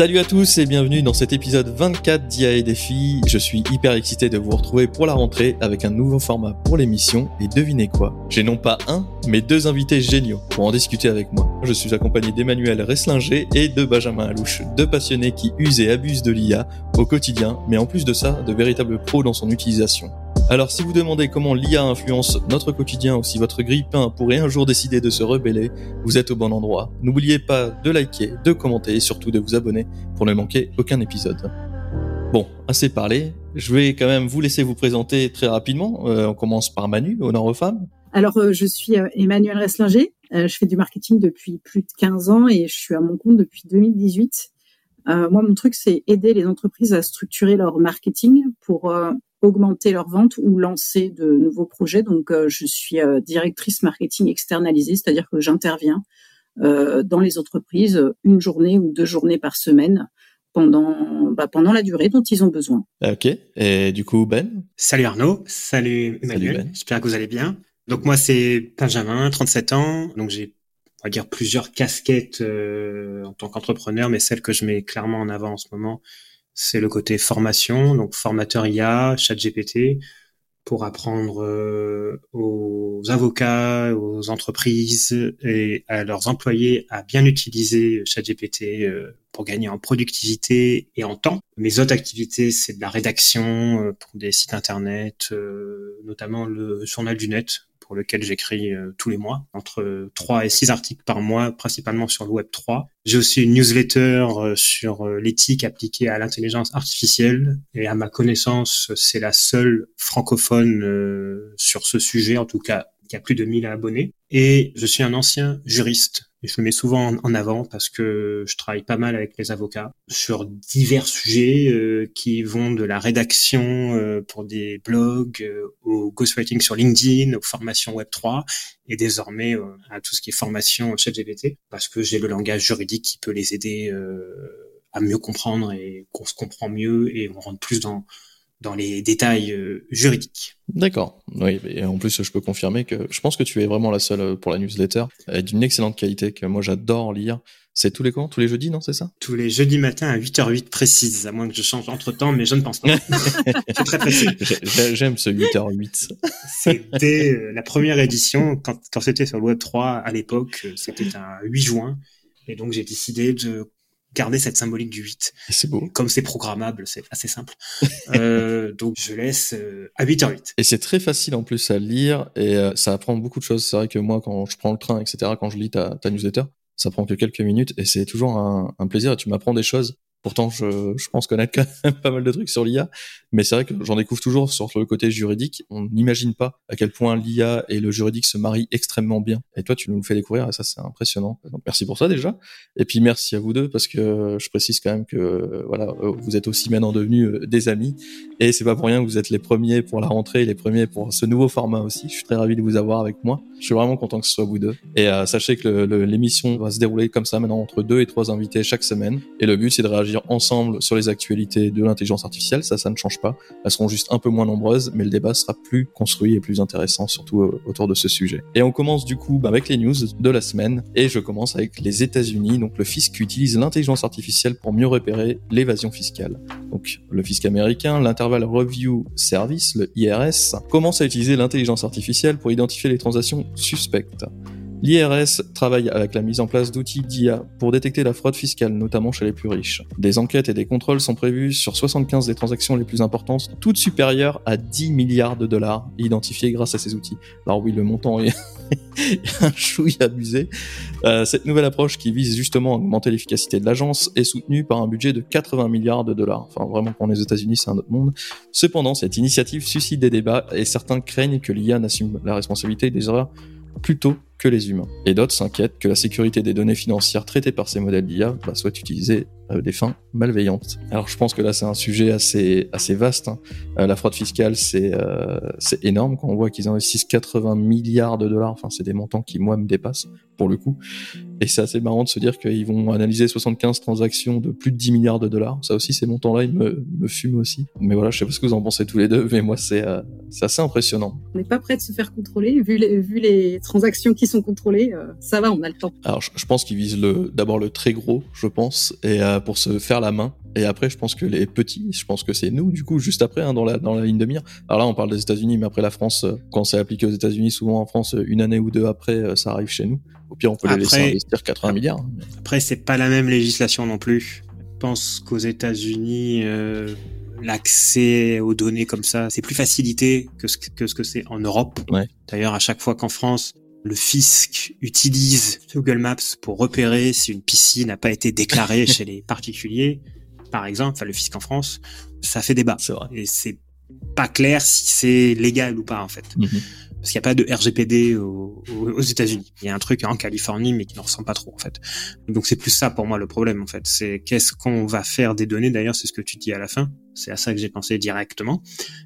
Salut à tous et bienvenue dans cet épisode 24 d'IA et Défi. Je suis hyper excité de vous retrouver pour la rentrée avec un nouveau format pour l'émission et devinez quoi? J'ai non pas un, mais deux invités géniaux pour en discuter avec moi. Je suis accompagné d'Emmanuel Resslinger et de Benjamin Alouche, deux passionnés qui usent et abusent de l'IA au quotidien, mais en plus de ça, de véritables pros dans son utilisation. Alors si vous demandez comment l'IA influence notre quotidien ou si votre grille-pain pourrait un jour décider de se rebeller, vous êtes au bon endroit. N'oubliez pas de liker, de commenter et surtout de vous abonner pour ne manquer aucun épisode. Bon, assez parlé, je vais quand même vous laisser vous présenter très rapidement. Euh, on commence par Manu, honneur aux femmes. Alors euh, je suis euh, Emmanuel Resslinger, je fais du marketing depuis plus de 15 ans et je suis à mon compte depuis 2018. moi, mon truc, c'est aider les entreprises à structurer leur marketing pour augmenter leurs ventes ou lancer de nouveaux projets. Donc, euh, je suis euh, directrice marketing externalisée, c'est-à-dire que j'interviens euh, dans les entreprises une journée ou deux journées par semaine pendant bah, pendant la durée dont ils ont besoin. Ok. Et du coup, Ben? Salut Arnaud. Salut Emmanuel. Ben. J'espère que vous allez bien. Donc moi, c'est Benjamin, 37 ans. Donc j'ai on va dire plusieurs casquettes en tant qu'entrepreneur, mais celle que je mets clairement en avant en ce moment, c'est le côté formation, donc formateur IA, chat GPT, pour apprendre euh, aux avocats, aux entreprises et à leurs employés à bien utiliser ChatGPT euh, pour gagner en productivité et en temps. Mes autres activités, c'est de la rédaction euh, pour des sites internet, notamment le journal du net pour lequel j'écris euh, tous les mois, entre 3 et 6 articles par mois, principalement sur le Web 3. J'ai aussi une newsletter euh, sur euh, l'éthique appliquée à l'intelligence artificielle et à ma connaissance, c'est la seule francophone sur ce sujet, en tout cas, qui a plus de 1000 abonnés. Et je suis un ancien juriste et je le mets souvent en avant parce que je travaille pas mal avec les avocats sur divers sujets euh, qui vont de la rédaction euh, pour des blogs euh, au ghostwriting sur LinkedIn, aux formations Web3 et désormais à tout ce qui est formation chat GPT parce que j'ai le langage juridique qui peut les aider à mieux comprendre et qu'on se comprend mieux et on rentre plus dans dans les détails euh, juridiques. D'accord. Oui, et en plus, je peux confirmer que je pense que tu es vraiment la seule euh, pour la newsletter, et d'une excellente qualité que moi j'adore lire. C'est tous les quand? Tous les jeudis, non C'est ça? Tous les jeudis matin à 8h08 précise, à moins que je change entre temps, mais je ne pense pas. C'est très précis. J'aime ce 8h08. C'était euh, la première édition, quand, quand c'était sur le Web 3 à l'époque, c'était un 8 juin. Et donc j'ai décidé de garder cette symbolique du 8. C'est beau. Comme c'est programmable, c'est assez simple. euh, donc je laisse euh, à 8h08. Et c'est très facile en plus à lire et euh, ça apprend beaucoup de choses. C'est vrai que moi, quand je prends le train, etc., quand je lis ta, ta newsletter, ça prend que quelques minutes et c'est toujours un, un plaisir et tu m'apprends des choses Pourtant, je, je pense connaître quand même pas mal de trucs sur l'IA, mais c'est vrai que j'en découvre toujours sur le côté juridique. On n'imagine pas à quel point l'IA et le juridique se marient extrêmement bien. Et toi, tu nous le fais découvrir, et ça, c'est impressionnant. Donc, merci pour ça déjà. Et puis, merci à vous deux, parce que je précise quand même que voilà, vous êtes aussi maintenant devenus euh, des amis, et c'est pas pour rien que vous êtes les premiers pour la rentrée, les premiers pour ce nouveau format aussi. Je suis très ravi de vous avoir avec moi. Je suis vraiment content que ce soit vous deux. Et euh, sachez que l'émission va se dérouler comme ça maintenant entre deux et trois invités chaque semaine. Et le but, c'est de réagir ensemble sur les actualités de l'intelligence artificielle, ça, ça ne change pas. Elles seront juste un peu moins nombreuses, mais le débat sera plus construit et plus intéressant, surtout euh, autour de ce sujet. Et on commence du coup avec les news de la semaine, et je commence avec les États-Unis. Donc le fisc utilise l'intelligence artificielle pour mieux repérer l'évasion fiscale. Donc le fisc américain, l'Interval Review Service, le IRS, commence à utiliser l'intelligence artificielle pour identifier les transactions suspectes. L'IRS travaille avec la mise en place d'outils d'IA pour détecter la fraude fiscale, notamment chez les plus riches. Des enquêtes et des contrôles sont prévus sur 75 des transactions les plus importantes, toutes supérieures à 10 milliards de dollars, identifiées grâce à ces outils. Alors oui, le montant est un chouille abusé. Euh, cette nouvelle approche qui vise justement à augmenter l'efficacité de l'agence est soutenue par un budget de 80 milliards de dollars. Enfin, vraiment, pour les États-Unis, c'est un autre monde. Cependant, cette initiative suscite des débats et certains craignent que l'IA n'assume la responsabilité des erreurs plutôt que les humains. Et d'autres s'inquiètent que la sécurité des données financières traitées par ces modèles d'IA bah, soit utilisée à des fins malveillantes. Alors je pense que là c'est un sujet assez assez vaste. Hein. Euh, la fraude fiscale c'est euh, énorme quand on voit qu'ils investissent 80 milliards de dollars. Enfin c'est des montants qui moi me dépassent pour le coup. Et c'est assez marrant de se dire qu'ils vont analyser 75 transactions de plus de 10 milliards de dollars. Ça aussi ces montants-là ils me me fument aussi. Mais voilà je sais pas ce que vous en pensez tous les deux, mais moi c'est euh, assez impressionnant. On n'est pas prêt de se faire contrôler vu les vu les transactions qui sont contrôlés, ça va, on a le temps. Alors, je, pense qu'ils visent le, d'abord le très gros, je pense, et pour se faire la main. Et après, je pense que les petits, je pense que c'est nous, du coup, juste après, hein, dans, la, dans la ligne de mire. Alors là, on parle des États-Unis, mais après la France, quand c'est appliqué aux États-Unis, souvent en France, une année ou deux après, ça arrive chez nous. Au pire, on peut les laisser investir 80 milliards. Hein, après, c'est pas la même législation non plus. Je pense qu'aux États-Unis, euh, l'accès aux données comme ça, c'est plus facilité que ce que, ce que c'est en Europe. Ouais. D'ailleurs, à chaque fois qu'en France, le fisc utilise Google Maps pour repérer si une piscine n'a pas été déclarée chez les particuliers, par exemple, enfin le fisc en France, ça fait débat. Vrai. Et c'est pas clair si c'est légal ou pas en fait. Mm parce qu'il n'y a pas de RGPD aux, aux États-Unis. Il y a un truc en Californie, mais qui ne ressemble pas trop en fait. Donc c'est plus ça pour moi le problème en fait. C'est qu'est-ce qu'on va faire des données. D'ailleurs, c'est ce que tu dis à la fin. C'est à ça que j'ai pensé directement.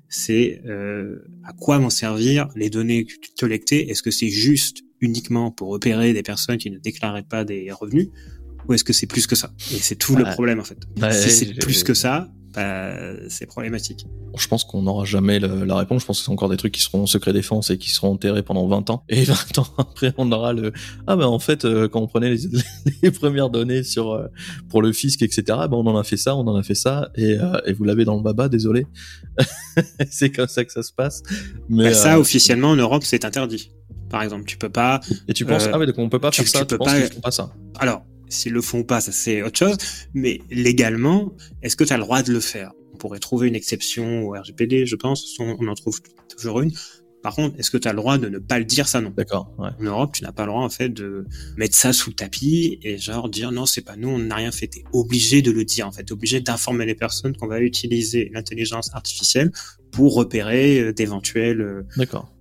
C'est euh, à quoi vont servir les données collectées? Est-ce que c'est juste uniquement pour repérer des personnes qui ne déclaraient pas des revenus, ou est-ce que c'est plus que ça? Et c'est tout le problème en fait. si c'est plus que ça, bah, c'est problématique. Je pense qu'on n'aura jamais la réponse. Je pense que c'est encore des trucs qui seront secret défense et qui seront enterrés pendant 20 ans. Et 20 ans après, on aura le ah ben en fait euh, quand on prenait les, les premières données sur euh, pour le fisc etc. Ben on en a fait ça, on en a fait ça et, euh, et vous l'avez dans le baba. Désolé. c'est comme ça que ça se passe. Mais bah, ça officiellement en Europe c'est interdit. Par exemple, tu peux pas. Et tu penses ah ouais donc on peut pas faire ça. Tu, peux pas. pas ça? Alors S'ils le font pas, ça c'est autre chose. Mais légalement, est-ce que tu as le droit de le faire? On pourrait trouver une exception au RGPD, je pense. On en trouve toujours une. Par contre, est-ce que tu as le droit de ne pas le dire ça non? D'accord. Ouais. En Europe, tu n'as pas le droit en fait de mettre ça sous le tapis et genre dire non, c'est pas nous, on n'a rien fait. T'es obligé de le dire en fait, obligé d'informer les personnes qu'on va utiliser l'intelligence artificielle pour repérer euh, d'éventuelles euh,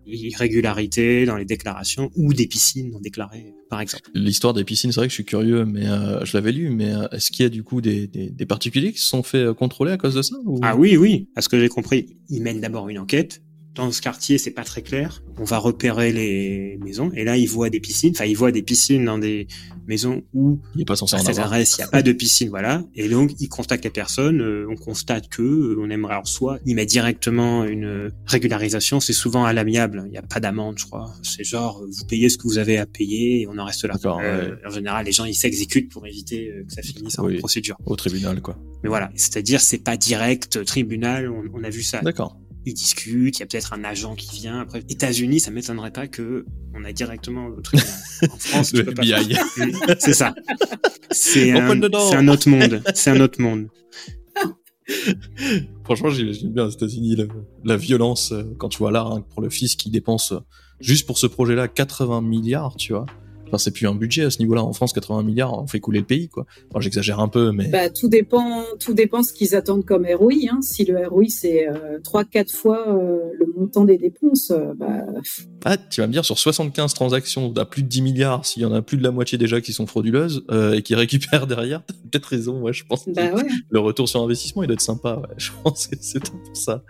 irrégularités dans les déclarations ou des piscines non déclarées, par exemple. L'histoire des piscines, c'est vrai que je suis curieux, mais euh, je l'avais lu, mais est-ce qu'il y a du coup des, des, des, particuliers qui se sont fait contrôler à cause de ça Ah oui, oui. À ce que j'ai compris, ils mènent d'abord une enquête dans ce quartier, c'est pas très clair. On va repérer les maisons et là, ils voient des piscines. Enfin, ils voient des piscines dans des maisons où il n'est pas censé cette adresse, il n'y a pas de piscine, voilà. Et donc, ils contactent les personnes. Euh, on constate que euh, on aimerait alors soit ils mettent directement une régularisation. C'est souvent à l'amiable. Il n'y a pas d'amende, je crois. C'est genre vous payez ce que vous avez à payer et on en reste là. Euh, en général, les gens ils s'exécutent pour éviter que ça finisse en procédure. Au tribunal, quoi. Mais voilà, c'est-à-dire c'est pas direct tribunal. On, on a vu ça. D'accord ils discutent, il y a peut-être un agent qui vient. Après, États-Unis, ça m'étonnerait pas que on a directement le truc. en France, tu peux pas. C'est ça. C'est un, un, autre monde. C'est un autre monde. Franchement, j'aime bien aux États-Unis la, violence euh, quand tu vois là hein, pour le fils qui dépense euh, juste pour ce projet-là 80 milliards, tu vois c'est plus un budget à ce niveau-là. En France, 80 milliards, on fait couler le pays, quoi. j'exagère un peu, mais. Bah, tout dépend, tout dépend ce qu'ils attendent comme ROI. Hein. Si le ROI c'est euh, 3-4 fois euh, le montant des dépenses, euh, bah. Ah, tu vas me dire sur 75 transactions à plus de 10 milliards, s'il y en a plus de la moitié déjà qui sont frauduleuses euh, et qui récupèrent derrière, t'as peut-être raison. Ouais, je pense. Bah, ouais. Le retour sur investissement, il doit être sympa. Ouais, je pense que c'est pour ça.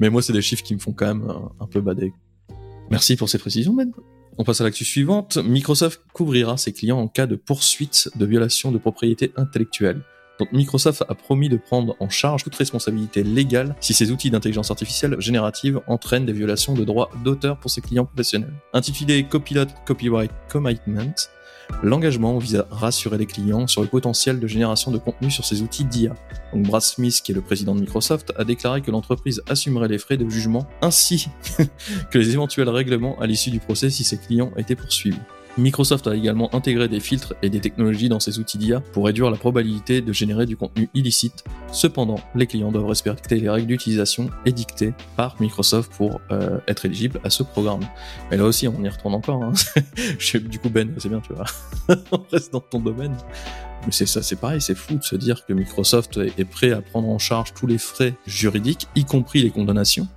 Mais moi, c'est des chiffres qui me font quand même un, un peu bader. Merci pour ces précisions, Ben. On passe à l'actu suivante. Microsoft couvrira ses clients en cas de poursuite de violation de propriété intellectuelle. Donc Microsoft a promis de prendre en charge toute responsabilité légale si ses outils d'intelligence artificielle générative entraînent des violations de droits d'auteur pour ses clients professionnels. Intitulé Copilot Copyright Commitment, L'engagement vise à rassurer les clients sur le potentiel de génération de contenu sur ces outils d'IA. Donc Brad Smith, qui est le président de Microsoft, a déclaré que l'entreprise assumerait les frais de jugement ainsi que les éventuels règlements à l'issue du procès si ses clients étaient poursuivis. Microsoft a également intégré des filtres et des technologies dans ses outils d'IA pour réduire la probabilité de générer du contenu illicite. Cependant, les clients doivent respecter les règles d'utilisation édictées par Microsoft pour euh, être éligibles à ce programme. Mais là aussi, on y retourne encore. Hein. du coup, Ben, c'est bien, tu vois. on reste dans ton domaine. Mais c'est ça, c'est pareil, c'est fou de se dire que Microsoft est prêt à prendre en charge tous les frais juridiques, y compris les condamnations,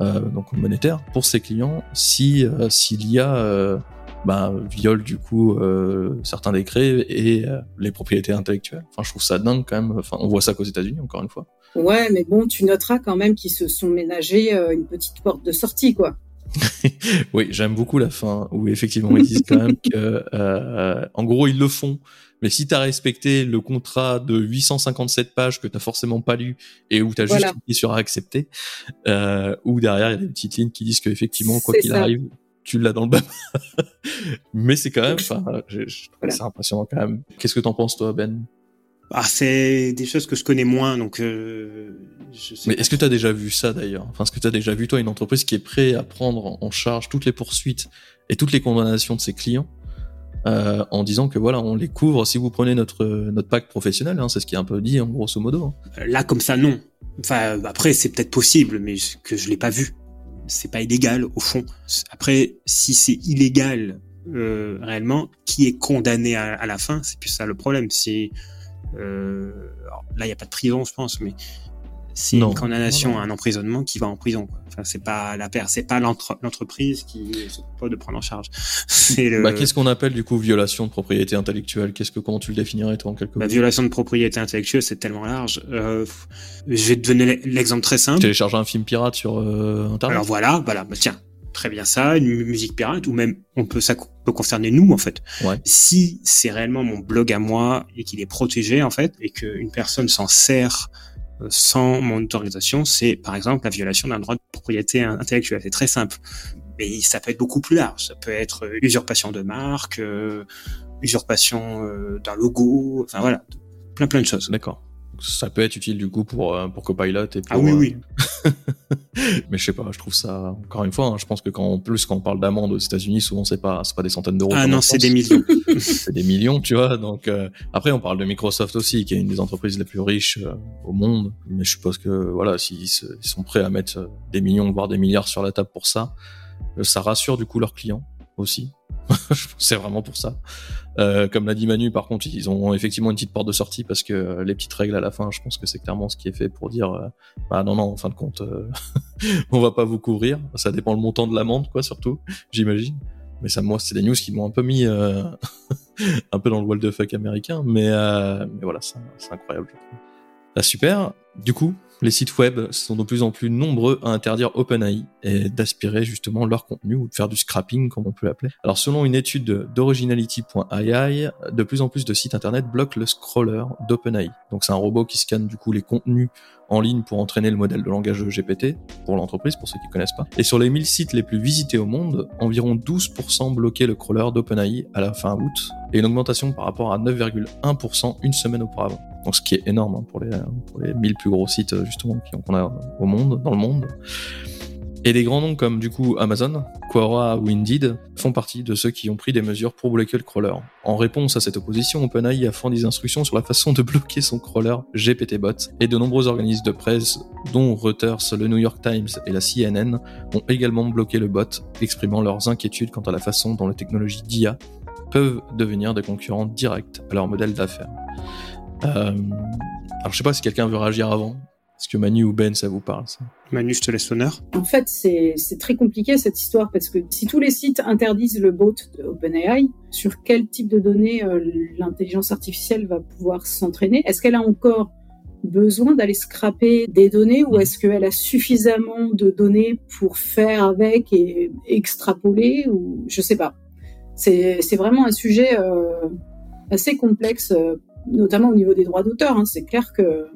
euh, donc monétaires, pour ses clients, si euh, s'il y a bah, viole du coup euh, certains décrets et euh, les propriétés intellectuelles. Enfin, je trouve ça dingue quand même. Enfin, on voit ça qu'aux États-Unis encore une fois. Ouais, mais bon, tu noteras quand même qu'ils se sont ménagés euh, une petite porte de sortie, quoi. oui, j'aime beaucoup la fin où effectivement ils disent quand même que, en gros, ils le font. Mais si tu as respecté le contrat de 857 pages que tu forcément pas lu et où tu as juste cliqué sur accepter, ou derrière il y a des petites lignes qui disent qu'effectivement, quoi qu'il arrive, tu l'as dans le bas. Mais c'est quand même, enfin, c'est impressionnant quand même. Qu'est-ce que t'en penses toi, Ben? Ah, c'est des choses que je connais moins, donc. Euh, je sais Mais est-ce que tu as déjà vu ça d'ailleurs? Enfin, est-ce que tu as déjà vu toi une entreprise qui est prête à prendre en charge toutes les poursuites et toutes les condamnations de ses clients euh, en disant que voilà, on les couvre si vous prenez notre notre pack professionnel, hein, c'est ce qui est un peu dit en grosso modo. Hein. Là, comme ça, non. Enfin, après, c'est peut-être possible, mais que je l'ai pas vu. C'est pas illégal au fond. Après, si c'est illégal euh, réellement, qui est condamné à, la fin, c'est plus ça le problème. Si euh, là, il n'y a pas de prison, je pense, mais c'est une condamnation à un emprisonnement qui va en prison. Quoi. Enfin, c'est pas la paire, c'est pas l'entreprise qui s'occupe de prendre en charge. Le... Bah, qu'est-ce qu'on appelle du coup violation de propriété intellectuelle? Qu'est-ce que comment tu le définirais toi en quelques bah, Violation de propriété intellectuelle, c'est tellement large. Euh, je vais te donner l'exemple très simple. Télécharger un film pirate sur euh, internet. Alors voilà, voilà. Bah, tiens, très bien ça, une musique pirate, ou même on peut ça peut concerner nous en fait. Si c'est réellement mon blog à moi et qu'il est protégé en fait, et qu'une personne s'en sert sans mon autorisation, c'est par exemple la violation d'un droit de propriété intellectuelle. C'est très simple, mais ça peut être beaucoup plus large. Ça peut être euh, usurpation de marque, euh, usurpation d'un logo, enfin voilà, plein plein de choses. D'accord ça peut être utile du coup pour euh, pour Copilot et ah oui oui euh, mais je sais pas je trouve ça encore une fois hein, je pense que quand en plus quand on parle d'amende aux États-Unis souvent c'est pas c'est pas des centaines d'euros ah non c'est des millions. C'est des millions tu vois donc euh, après on parle de Microsoft aussi qui est une des entreprises les plus riches au monde mais je suppose que voilà s'ils sont prêts à mettre des millions voire des milliards sur la table pour ça ça rassure du coup leurs clients aussi c'est vraiment pour ça. Euh, comme l'a dit Manu, par contre, ils ont effectivement une petite porte de sortie parce que euh, les petites règles à la fin, je pense que c'est clairement ce qui est fait pour dire, euh, bah non, non, en fin de compte, on va pas vous couvrir. Ça dépend le montant de l'amende, quoi, surtout, j'imagine. Mais ça, moi, c'est des news qui m'ont un peu mis un peu dans le wall de fuck américain, mais, mais voilà, c'est incroyable. Ah, super. Du coup, les sites web sont de plus en plus nombreux à interdire OpenAI et d'aspirer justement leur contenu ou de faire du scrapping comme on peut l'appeler. Alors selon une étude d'originality.ai, de plus en plus de sites internet bloquent le scroller d'OpenAI. Donc c'est un robot qui scanne du coup les contenus en ligne pour entraîner le modèle de langage GPT pour l'entreprise, pour ceux qui connaissent pas. Et sur les 1000 sites les plus visités au monde, environ 12% bloquaient le crawler d'OpenAI à la fin août, et une augmentation par rapport à 9,1% une semaine auparavant. Donc ce qui est énorme hein, pour, les, pour les 1000 plus gros sites justement qu'on a au monde, dans le monde. Et des grands noms comme du coup Amazon, Quora ou Indeed font partie de ceux qui ont pris des mesures pour bloquer le crawler. En réponse à cette opposition, OpenAI a fourni des instructions sur la façon de bloquer son crawler GPTBot et de nombreux organismes de presse, dont Reuters, le New York Times et la CNN, ont également bloqué le bot, exprimant leurs inquiétudes quant à la façon dont les technologies d'IA peuvent devenir des concurrents directs à leur modèle d'affaires. Euh, alors je sais pas si quelqu'un veut réagir avant. Est-ce que Manu ou Ben, ça vous parle ça? Manu, je te laisse l'honneur. En fait, c'est très compliqué cette histoire parce que si tous les sites interdisent le bot de OpenAI, sur quel type de données euh, l'intelligence artificielle va pouvoir s'entraîner? Est-ce qu'elle a encore besoin d'aller scraper des données ou est-ce qu'elle a suffisamment de données pour faire avec et extrapoler ou je sais pas. C'est vraiment un sujet euh, assez complexe euh, notamment au niveau des droits d'auteur. Hein, c'est clair que,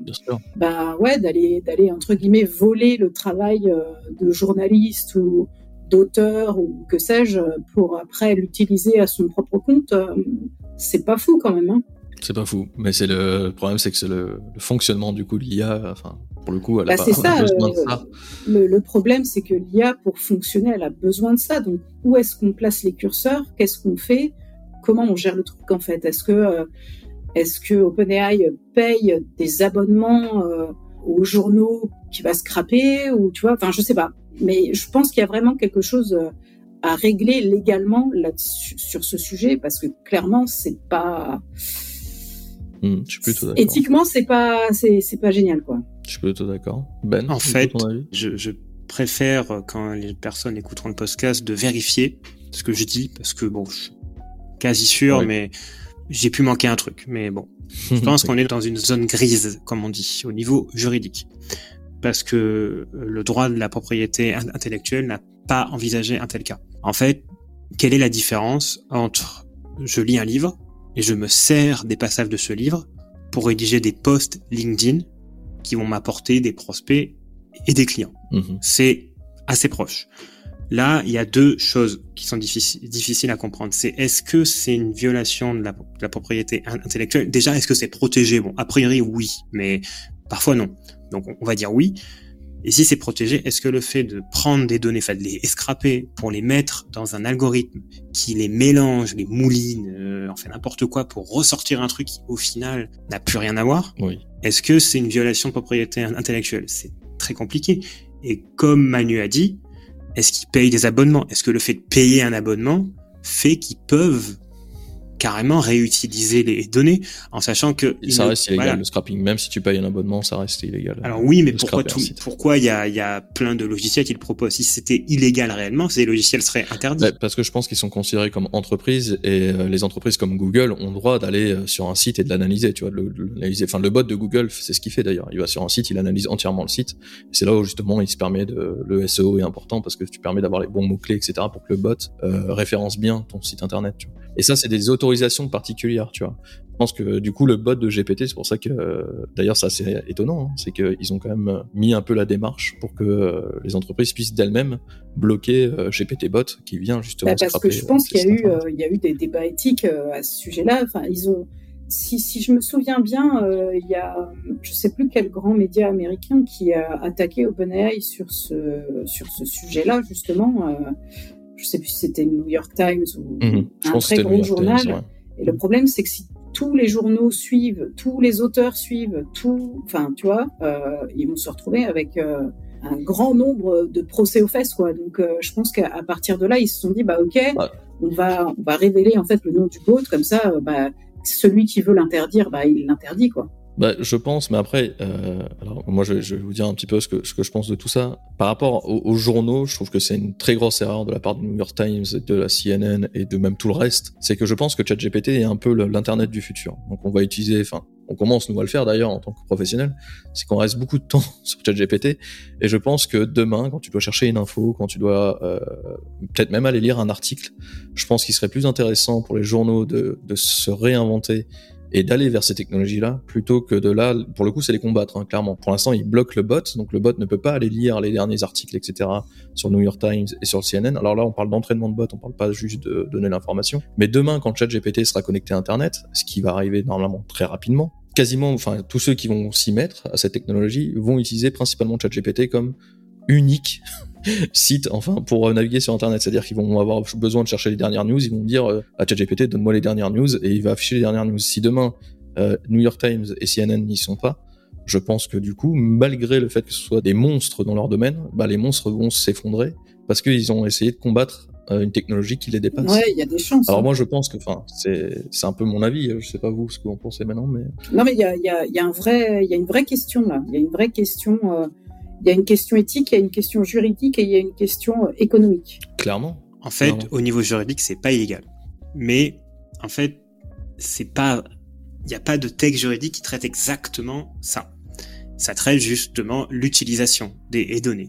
bah ouais, d'aller d'aller entre guillemets voler le travail euh, de journaliste ou d'auteur ou que sais-je pour après l'utiliser à son propre compte, euh, c'est pas fou quand même. Hein. C'est pas fou, mais c'est le, problème, c'est que c'est le, fonctionnement du coup l'IA. Enfin, pour le coup, elle a bah, pas ça, besoin de ça. Le, le problème, c'est que l'IA, pour fonctionner, elle a besoin de ça. Donc, où est-ce qu'on place les curseurs? Qu'est-ce qu'on fait? Comment on gère le truc en fait? Est-ce que euh, est-ce que OpenAI paye des abonnements euh, aux journaux qui va scraper ou tu vois Enfin, je sais pas. Mais je pense qu'il y a vraiment quelque chose euh, à régler légalement là sur ce sujet parce que clairement, c'est pas. Hmm, je suis plutôt d'accord. Éthiquement, c'est pas, c'est, pas génial, quoi. Je suis plutôt d'accord. Ben, en fait, je, je préfère quand les personnes écouteront le podcast de vérifier ce que je dis parce que bon, je suis quasi sûr, mais j'ai pu manquer un truc, mais bon. Je pense qu'on est dans une zone grise, comme on dit, au niveau juridique. Parce que euh, le droit de la propriété intellectuelle n'a pas envisagé un tel cas. En fait, quelle est la différence entre je lis un livre et je me sers des passages de ce livre pour rédiger des posts LinkedIn qui vont m'apporter des prospects et des clients? Mhm. C'est assez proche. Là, il y a deux choses qui sont difficiles, à comprendre. C'est est-ce que c'est une violation de la, propriété intellectuelle? Déjà, est-ce que c'est protégé? Bon, a priori, oui, mais parfois non. Donc, on va dire oui. Et si c'est protégé, est-ce que le fait de prendre des données, enfin de les scraper pour les mettre dans un algorithme qui les mélange, les mouline, euh, enfin n'importe quoi pour ressortir un truc qui au final n'a plus rien à voir Oui. Est-ce que c'est une violation de propriété intellectuelle? C'est très compliqué. Et comme Manu a dit, est-ce qu'ils payent des abonnements? Est-ce que le fait de payer un abonnement fait qu'ils peuvent carrément réutiliser les données en sachant que ça reste illégal le scrapping. Même si tu payes un abonnement ça reste illégal. Alors oui mais pourquoi tout, pourquoi il y a, y a plein de logiciels qui le proposent? Si c'était illégal réellement ces logiciels seraient interdits. Parce que je pense qu'ils sont considérés comme entreprises et euh, les entreprises comme Google ont le droit d'aller euh, sur un site et de l'analyser tu vois le, enfin le bot de Google c'est ce qu'il fait d'ailleurs. Il va sur un site il analyse entièrement le site. C'est là où justement il se permet de le SEO est important parce que tu permets d'avoir les bons mots clés etc pour que le bot euh, référence bien ton site internet tu vois. et ça c'est des autorisations particulière, tu vois. Je pense que du coup le bot de GPT, c'est pour ça que d'ailleurs ça c'est étonnant, hein, c'est qu'ils ont quand même mis un peu la démarche pour que euh, les entreprises puissent d'elles-mêmes bloquer euh, GPT bot qui vient justement. Bah, parce que je pense qu'il y a eu il y a eu des débats éthiques euh, à ce sujet-là. Enfin ils ont si, si, je me souviens bien, il y a, je sais plus quel grand média américain qui a attaqué OpenAI sur ce sur ce sujet-là justement. Je sais plus si c'était New York Times ou mhm. un très gros journal. Et le problème, c'est que si tous les journaux suivent, tous les auteurs suivent, tout, enfin, tu vois, euh, ils vont se retrouver avec euh, un grand nombre de procès aux fesses, quoi. Donc, euh, je pense qu'à partir de là, ils se sont dit, bah, ok, on va, on va révéler en fait le nom du bot, comme ça, bah, celui qui veut l'interdire, bah, il l'interdit, quoi. Bah, je pense, mais après, euh, alors moi je, je, vais vous dire un petit peu ce que, ce que je pense de tout ça. Par rapport aux, journaux, je trouve que c'est une très grosse erreur de la part du New York Times, de la CNN et de même tout le reste. C'est que je pense que ChatGPT est un peu l'internet du futur. Donc on va utiliser, enfin, on commence nous à le faire d'ailleurs en tant que professionnel, c'est qu'on reste beaucoup de temps sur ChatGPT. Et je pense que demain, quand tu dois chercher une info, quand tu dois euh, peut-être même aller lire un article, je pense qu'il serait plus intéressant pour les journaux de, de se réinventer et d'aller vers ces technologies-là plutôt que de là, pour le coup, c'est les combattre, hein, clairement. Pour l'instant, ils bloquent le bot, donc le bot ne peut pas aller lire les derniers articles, etc. sur le New York Times et sur le CNN. Alors là, on parle d'entraînement de bot, on parle pas juste de donner l'information. Mais demain, quand ChatGPT sera connecté à Internet, ce qui va arriver normalement très rapidement, quasiment, enfin, tous ceux qui vont s'y mettre à cette technologie vont utiliser principalement ChatGPT comme unique site, enfin, pour euh, naviguer sur Internet. C'est-à-dire qu'ils vont avoir besoin de chercher les dernières news, ils vont dire euh, à ChatGPT, donne-moi les dernières news, et il va afficher les dernières news. Si demain, euh, New York Times et CNN n'y sont pas, je pense que du coup, malgré le fait que ce soit des monstres dans leur domaine, bah, les monstres vont s'effondrer parce qu'ils ont essayé de combattre une technologie qui les dépasse. Ouais, il y a des chances. Alors hein. moi, je pense que, enfin, c'est un peu mon avis. Je sais pas vous ce que vous pensez maintenant, mais non, mais il y a il y a, y a un vrai il y a une vraie question là. Il y a une vraie question. Il y a une question éthique, il y a une question juridique et il y a une question euh, économique. Clairement. En fait, au niveau juridique, c'est pas illégal. Mais en fait, c'est pas, il n'y a pas de texte juridique qui traite exactement ça. Ça traite justement l'utilisation des données.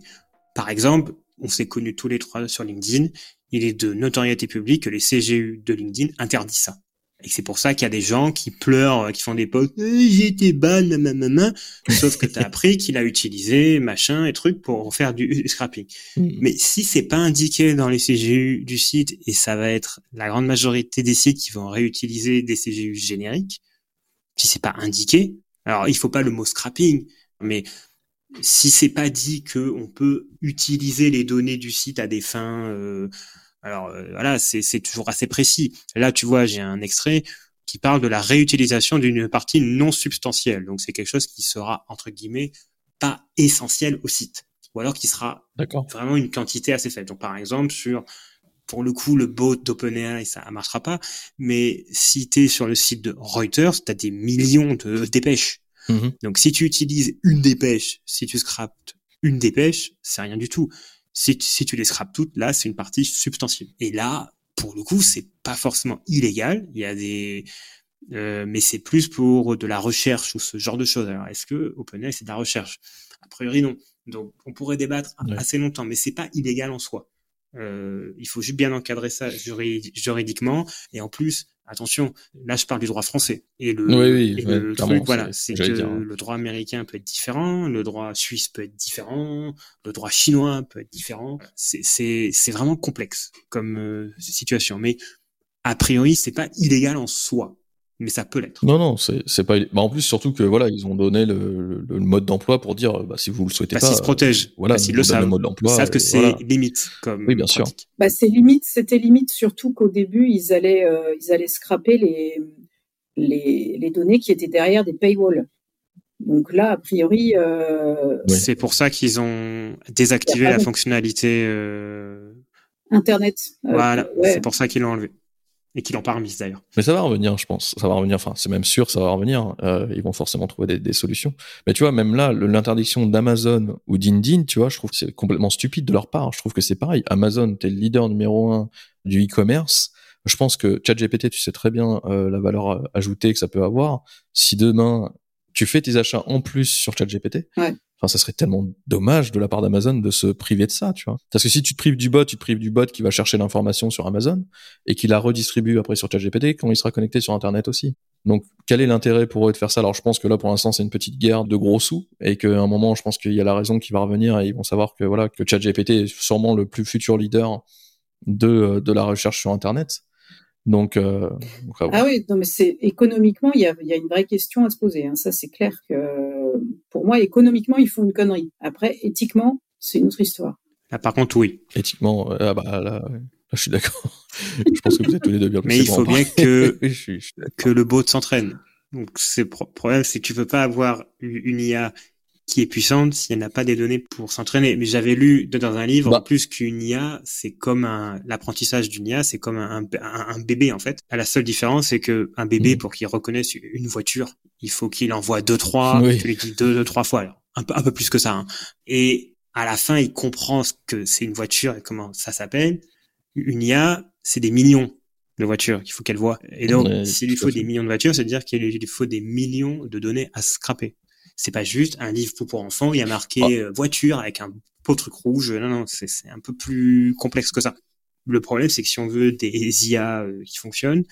Par exemple, on s'est connus tous les trois sur LinkedIn. Il est de notoriété publique que les CGU de LinkedIn interdisent ça. Et c'est pour ça qu'il y a des gens qui pleurent, qui font des posts, eh, été ban, main. Sauf que tu as appris qu'il a utilisé machin et trucs pour faire du scrapping. Hmm. Mais si c'est pas indiqué dans les CGU du site, et ça va être la grande majorité des sites qui vont réutiliser des CGU génériques, si c'est pas indiqué, alors il faut pas le mot scrapping, mais si c'est pas dit que on peut utiliser les données du site à des fins euh, alors euh, voilà, c'est toujours assez précis. Là, tu vois, j'ai un extrait qui parle de la réutilisation d'une partie non substantielle. Donc c'est quelque chose qui sera entre guillemets pas essentiel au site, ou alors qui sera vraiment une quantité assez faible. Donc par exemple sur pour le coup, le bot d'OpenAI, ça marchera pas. Mais si tu es sur le site de Reuters, tu as des millions de dépêches. Mm-hmm. Donc si tu utilises une dépêche, si tu scrapes une dépêche, c'est rien du tout. Si, si tu les scrapes toutes, là, c'est une partie substantielle. Et là, pour le coup, c'est pas forcément illégal. Il y a des, euh, mais c'est plus pour de la recherche ou ce genre de choses. Alors, est-ce que OpenAI c'est de la recherche? A priori, non. Donc, on pourrait débattre assez longtemps, mais c'est pas illégal en soi. Euh, il faut juste bien encadrer ça juridiquement. Et en plus, Attention, là je parle du droit français. Et le, oui, le truc, voilà, c'est que le droit américain peut être différent, le droit suisse peut être différent, le droit chinois peut être différent. C'est vraiment complexe comme euh, situation. Mais a priori, c'est pas illégal en soi mais ça peut l'être. Non, non, c'est pas. Bah, en plus, surtout que voilà, ils ont donné le, le, mode d'emploi pour dire, bah, si vous le souhaitez bah, pas, ils se protègent. voilà, ils le savent. Le mode d'emploi, ils savent que c'est limite comme. Oui, bien sûr. Bah, c'est limite. C'était limite surtout qu'au début, ils allaient, euh, ils allaient scraper les, les, les données qui étaient derrière des paywalls. Donc là, a priori, euh... c'est pour ça qu'ils ont désactivé la fonctionnalité euh... Internet. Euh, voilà, c'est pour ça qu'ils l'ont enlevé et qui l'ont pas remise d'ailleurs. Mais ça va revenir, je pense. Ça va revenir. Enfin, c'est même sûr, ça va revenir. Euh, ils vont forcément trouver des, des, solutions. Mais tu vois, même là, l'interdiction d'Amazon ou d'Indin, tu vois, je trouve que c'est complètement stupide de leur part. Je trouve que c'est pareil. Amazon, t'es le leader numéro un du e-commerce. Je pense que ChatGPT, tu sais très bien euh, la valeur ajoutée que ça peut avoir. Si demain tu fais tes achats en plus sur ChatGPT, ouais. Enfin, ça serait tellement dommage de la part d'Amazon de se priver de ça, tu vois. Parce que si tu te prives du bot, tu te prives du bot qui va chercher l'information sur Amazon et qui la redistribue après sur ChatGPT quand il sera connecté sur Internet aussi. Donc, quel est l'intérêt pour eux de faire ça? Alors, je pense que là, pour l'instant, c'est une petite guerre de gros sous et qu'à un moment, je pense qu'il y a la raison qui va revenir et ils vont savoir que voilà que ChatGPT est sûrement le plus futur leader de de la recherche sur Internet. Donc, euh, ah oui, non mais c'est économiquement, il y a, y a, une vraie question à se poser. Hein. Ça, c'est clair que pour moi, économiquement, ils font une connerie. Après, éthiquement, c'est une autre histoire. Ah, par contre, oui. Éthiquement, ah bah là, je suis d'accord. je pense que vous êtes tous les deux bien. Mais il faut bien que je suis, je suis que le bot s'entraîne. Donc, c'est problème, c'est que tu peux pas avoir une IA qui est puissante si elle n'a pas des données pour s'entraîner. Mais j'avais lu dans un livre, bah. en plus qu'une IA, c'est comme un, l'apprentissage d'une IA, c'est comme un, un, bébé, en fait. La seule différence, c'est que un bébé, mmh. pour qu'il reconnaisse une voiture, il faut qu'il envoie deux, trois, oui. tu lui dis deux, deux, trois fois, alors. Un peu, un peu plus que ça, hein. Et à la fin, il comprend ce que c'est une voiture et comment ça s'appelle. Une IA, c'est des millions de voitures qu'il faut qu'elle voit. Et donc, s'il lui faut des millions de voitures, c'est-à-dire qu'il lui faut des millions de données à scraper. C'est pas juste un livre pour enfants, il y a marqué oh. voiture avec un beau truc rouge. Non, non, c'est un peu plus complexe que ça. Le problème, c'est que si on veut des IA euh, qui fonctionnent,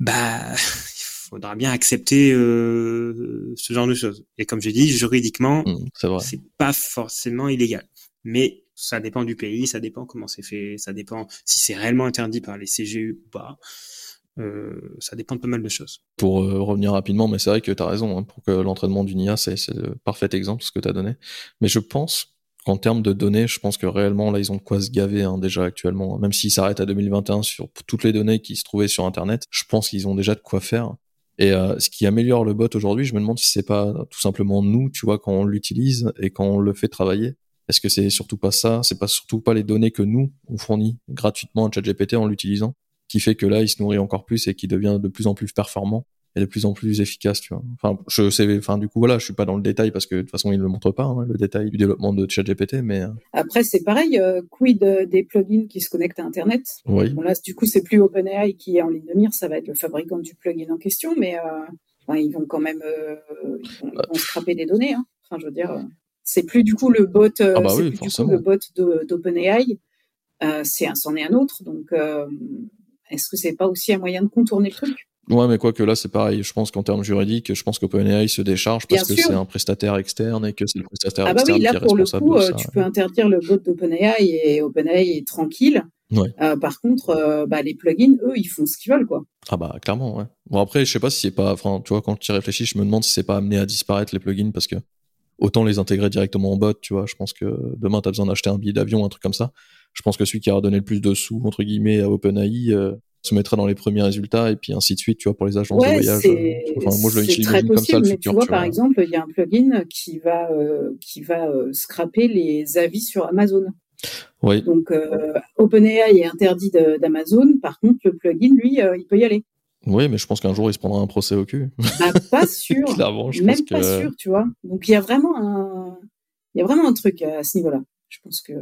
bah, il faudra bien accepter euh, ce genre de choses. Et comme j'ai dit, juridiquement, mmh, c'est pas forcément illégal. Mais ça dépend du pays, ça dépend comment c'est fait, ça dépend si c'est réellement interdit par les CGU ou pas. Euh, ça dépend de pas mal de choses. Pour euh, revenir rapidement, mais c'est vrai que tu as raison, hein, pour que l'entraînement d'une IA, c'est le parfait exemple, ce que tu as donné. Mais je pense qu'en termes de données, je pense que réellement, là, ils ont de quoi se gaver hein, déjà actuellement. Même s'ils s'arrêtent à 2021 sur toutes les données qui se trouvaient sur Internet, je pense qu'ils ont déjà de quoi faire. Et euh, ce qui améliore le bot aujourd'hui, je me demande si c'est pas tout simplement nous, tu vois, quand on l'utilise et quand on le fait travailler. Est-ce que c'est surtout pas ça? C'est pas surtout pas les données que nous on fournit gratuitement à ChatGPT en l'utilisant? Qui fait que là, il se nourrit encore plus et qui devient de plus en plus performant et de plus en plus efficace, tu vois. Enfin, je sais, enfin, du coup, voilà, je suis pas dans le détail parce que de toute façon, il ne le montre pas, hein, le détail du développement de ChatGPT, mais. Euh, Après, c'est pareil, euh, quid des plugins qui se connectent à Internet? Oui. Bon, là, du coup, c'est plus OpenAI qui est en ligne de mire, ça va être le fabricant du plugin en question, mais euh, ils vont quand même, euh, ils vont, ils vont scraper des données, hein. Enfin, je veux dire, c'est plus du coup le bot, ah bah oui, plus du coup le bot d'OpenAI, c'est un, c'en est un autre, donc est-ce que c'est pas aussi un moyen de contourner le truc? Ouais, mais quoi que là, c'est pareil. Je pense qu'en termes juridiques, je pense qu'OpenAI se décharge parce Bien que c'est un prestataire externe et que c'est le prestataire Ah bah externe oui, là qui est pour le coup, de euh, ça. tu peux interdire le bot d'OpenAI et OpenAI est tranquille. Ouais. Euh, par contre, euh, bah, les plugins, eux, ils font ce qu'ils veulent, quoi. Ah bah clairement, ouais. Bon après, je sais pas si c'est pas, enfin, tu vois, quand tu y réfléchis, je me demande si c'est pas amené à disparaître les plugins parce que autant les intégrer directement en bot, tu vois. Je pense que demain, t'as besoin d'acheter un billet d'avion, un truc comme ça. Je pense que celui qui aura donné le plus de sous entre guillemets à OpenAI euh, se mettra dans les premiers résultats et puis ainsi de suite, tu vois, pour les agences Ouais, de voyage. c'est euh, Enfin, moi, je l'imagine comme ça possible, le mais futur. tu vois, tu par vois. exemple, il y a un plugin qui va, euh, qui va euh, scraper les avis sur Amazon. Oui. Donc, euh, OpenAI est interdit d'Amazon. Par contre, le plugin, lui, il peut y aller. Oui, mais je pense qu'un jour, il se prendra un procès au cul. Bah, pas sûr. Clairement, je Même pense pas que. sûr, tu vois. Donc, il y a vraiment un, il y a vraiment un truc à ce niveau-là. Je pense que,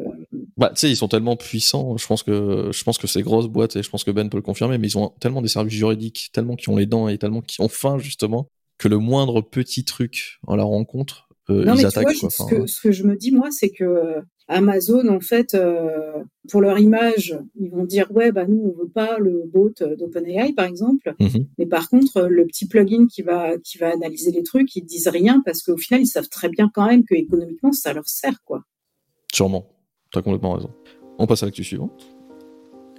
Bah, tu sais, ils sont tellement puissants. Je pense que, je pense que ces grosses boîtes, et je pense que Ben peut le confirmer, mais ils ont tellement des services juridiques, tellement qui ont les dents et tellement qui ont faim, justement, que le moindre petit truc en la rencontre non, mais tu vois, ce, que, ce que je me dis moi, c'est que Amazon, en fait, euh, pour leur image, ils vont dire ouais, bah nous on veut pas le bot d'OpenAI par exemple, mhm. mais par contre le petit plugin qui va qui va analyser les trucs, ils disent rien parce qu'au final ils savent très bien quand même que économiquement ça leur sert quoi. Sûrement, tu as complètement raison. On passe à l'actu suivante.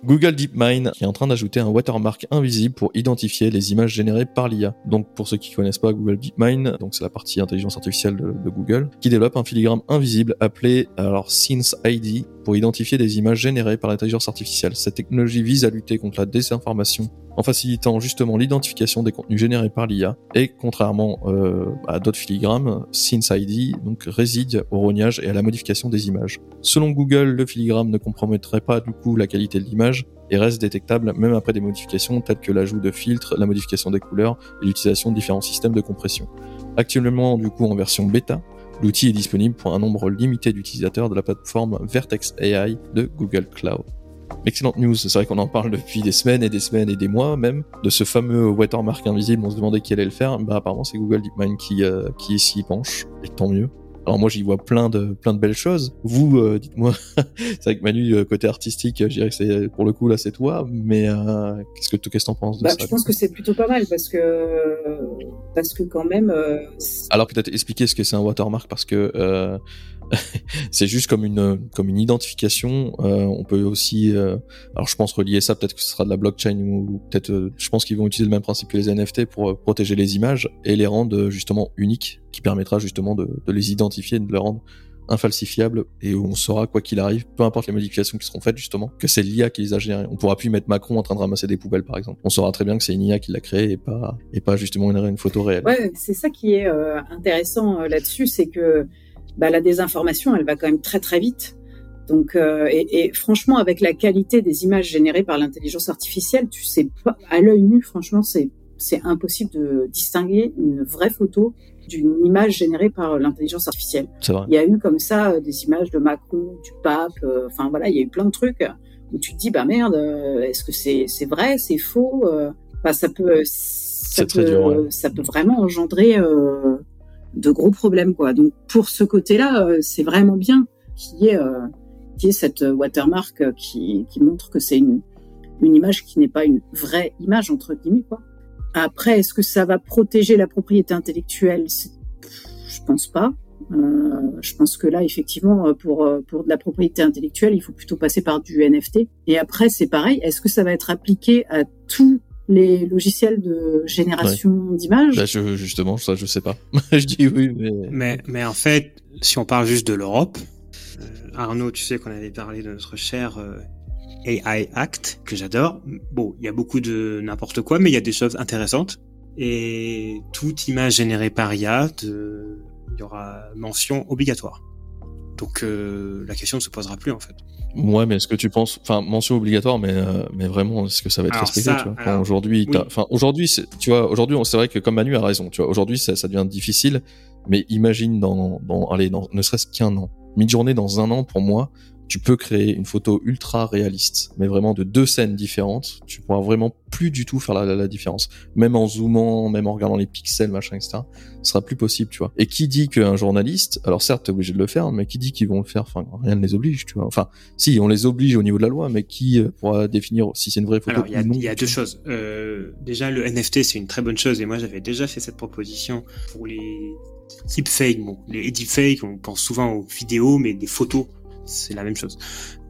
Google DeepMind qui est en train d'ajouter un watermark invisible pour identifier les images générées par l'IA. Donc pour ceux qui connaissent pas Google DeepMind, donc c'est la partie intelligence artificielle de, Google, qui développe un filigrane invisible appelé alors Since ID pour identifier des images générées par l'intelligence artificielle. Cette technologie vise à lutter contre la désinformation en facilitant justement l'identification des contenus générés par l'IA et contrairement euh, à d'autres filigrammes, ID donc réside au rognage et à la modification des images. Selon Google, le filigrane ne compromettrait pas du coup la qualité de l'image et reste détectable même après des modifications telles que l'ajout de filtres, la modification des couleurs et l'utilisation de différents systèmes de compression. Actuellement du coup en version bêta, L'outil est disponible pour un nombre limité d'utilisateurs de la plateforme Vertex AI de Google Cloud. Excellente news, c'est vrai qu'on en parle depuis des semaines et des semaines et des mois même, de ce fameux watermark invisible, on se demandait qui allait le faire, bah apparemment c'est Google DeepMind qui, euh, qui s'y penche, et tant mieux. Alors moi j'y vois plein de plein de belles choses. Vous euh, dites-moi, c'est avec Manu euh, côté artistique, je dirais que c'est pour le coup là c'est toi, mais euh, qu'est-ce que qu'est-ce que t'en penses de bah, ça Je pense que c'est plutôt pas mal parce que parce que quand même. Alors peut-être expliquer ce que c'est un watermark parce que c'est juste comme une comme une identification. Euh, on peut aussi, euh, alors je pense relier ça, peut-être que ce sera de la blockchain ou peut-être, euh, je pense qu'ils vont utiliser le même principe que les NFT pour protéger les images et les rendre justement uniques, qui permettra justement de, les identifier, de les rendre infalsifiables et on saura quoi qu'il arrive, peu importe les modifications qui seront faites justement, que c'est l'IA qui les a générées. On pourra plus mettre Macron en train de ramasser des poubelles par exemple. On saura très bien que c'est une IA qui l'a créé et pas et pas justement une, une photo réelle. Ouais, c'est ça qui est intéressant là-dessus, c'est que bah, la désinformation, elle va quand même très très vite. Donc, euh, et, et, franchement, avec la qualité des images générées par l'intelligence artificielle, tu sais pas, à l'œil nu, franchement, c'est c'est impossible de distinguer une vraie photo d'une image générée par l'intelligence artificielle. Vrai. Il y a eu comme ça euh, des images de Macron, du pape, euh, enfin voilà, il y a eu plein de trucs où tu te dis bah merde, euh, est-ce que c'est c'est vrai, c'est faux bah, ça peut ça peut, dur, ça peut vraiment engendrer de gros problèmes quoi. Donc pour ce côté-là, euh, c'est vraiment bien qu'il y ait euh, qu'il y ait cette watermark euh, qui, qui montre que c'est une une image qui n'est pas une vraie image entre guillemets quoi. Après, est-ce que ça va protéger la propriété intellectuelle? Je pense pas. Euh, je pense que là, effectivement, pour pour de la propriété intellectuelle, il faut plutôt passer par du NFT. Et après, c'est pareil. Est-ce que ça va être appliqué à tout les logiciels de génération d'images bah, Justement, ça, je sais pas. je dis oui, mais... mais... mais. en fait, si on parle juste de l'Europe, euh, Arnaud, tu sais qu'on avait parlé de notre cher euh, AI Act, que j'adore. Bon, il y a beaucoup de n'importe quoi, mais il y a des choses intéressantes. Et toute image générée par IA, il y aura mention obligatoire. Donc euh, la question ne se posera plus en fait. Ouais, mais est-ce que tu penses, enfin, mention obligatoire, mais euh, mais vraiment, est-ce que ça va être respecté tu vois? Aujourd'hui, enfin, aujourd'hui, tu vois, aujourd'hui, c'est vrai que comme Manu a raison, tu vois, aujourd'hui, ça, ça devient difficile, mais imagine dans, dans, allez, dans, ne serait-ce qu'un an, mid-journée dans un an, pour moi, tu peux créer une photo ultra réaliste, mais vraiment de deux scènes différentes. Tu pourras vraiment plus du tout faire la, la, différence. Même en zoomant, même en regardant les pixels, machin, etc. Ce sera plus possible, tu vois. Et qui dit qu'un journaliste, alors certes, t'es obligé de le faire, mais qui dit qu'ils vont le faire Enfin, rien ne les oblige, tu vois. Enfin, si, on les oblige au niveau de la loi, mais qui euh, pourra définir si c'est une vraie photo Alors, il y a, deux choses. Euh, déjà, le NFT, c'est une très bonne chose, et moi, j'avais déjà fait cette proposition pour les deepfakes. Bon, les deepfakes, on pense souvent aux vidéos, mais des photos c'est la même chose,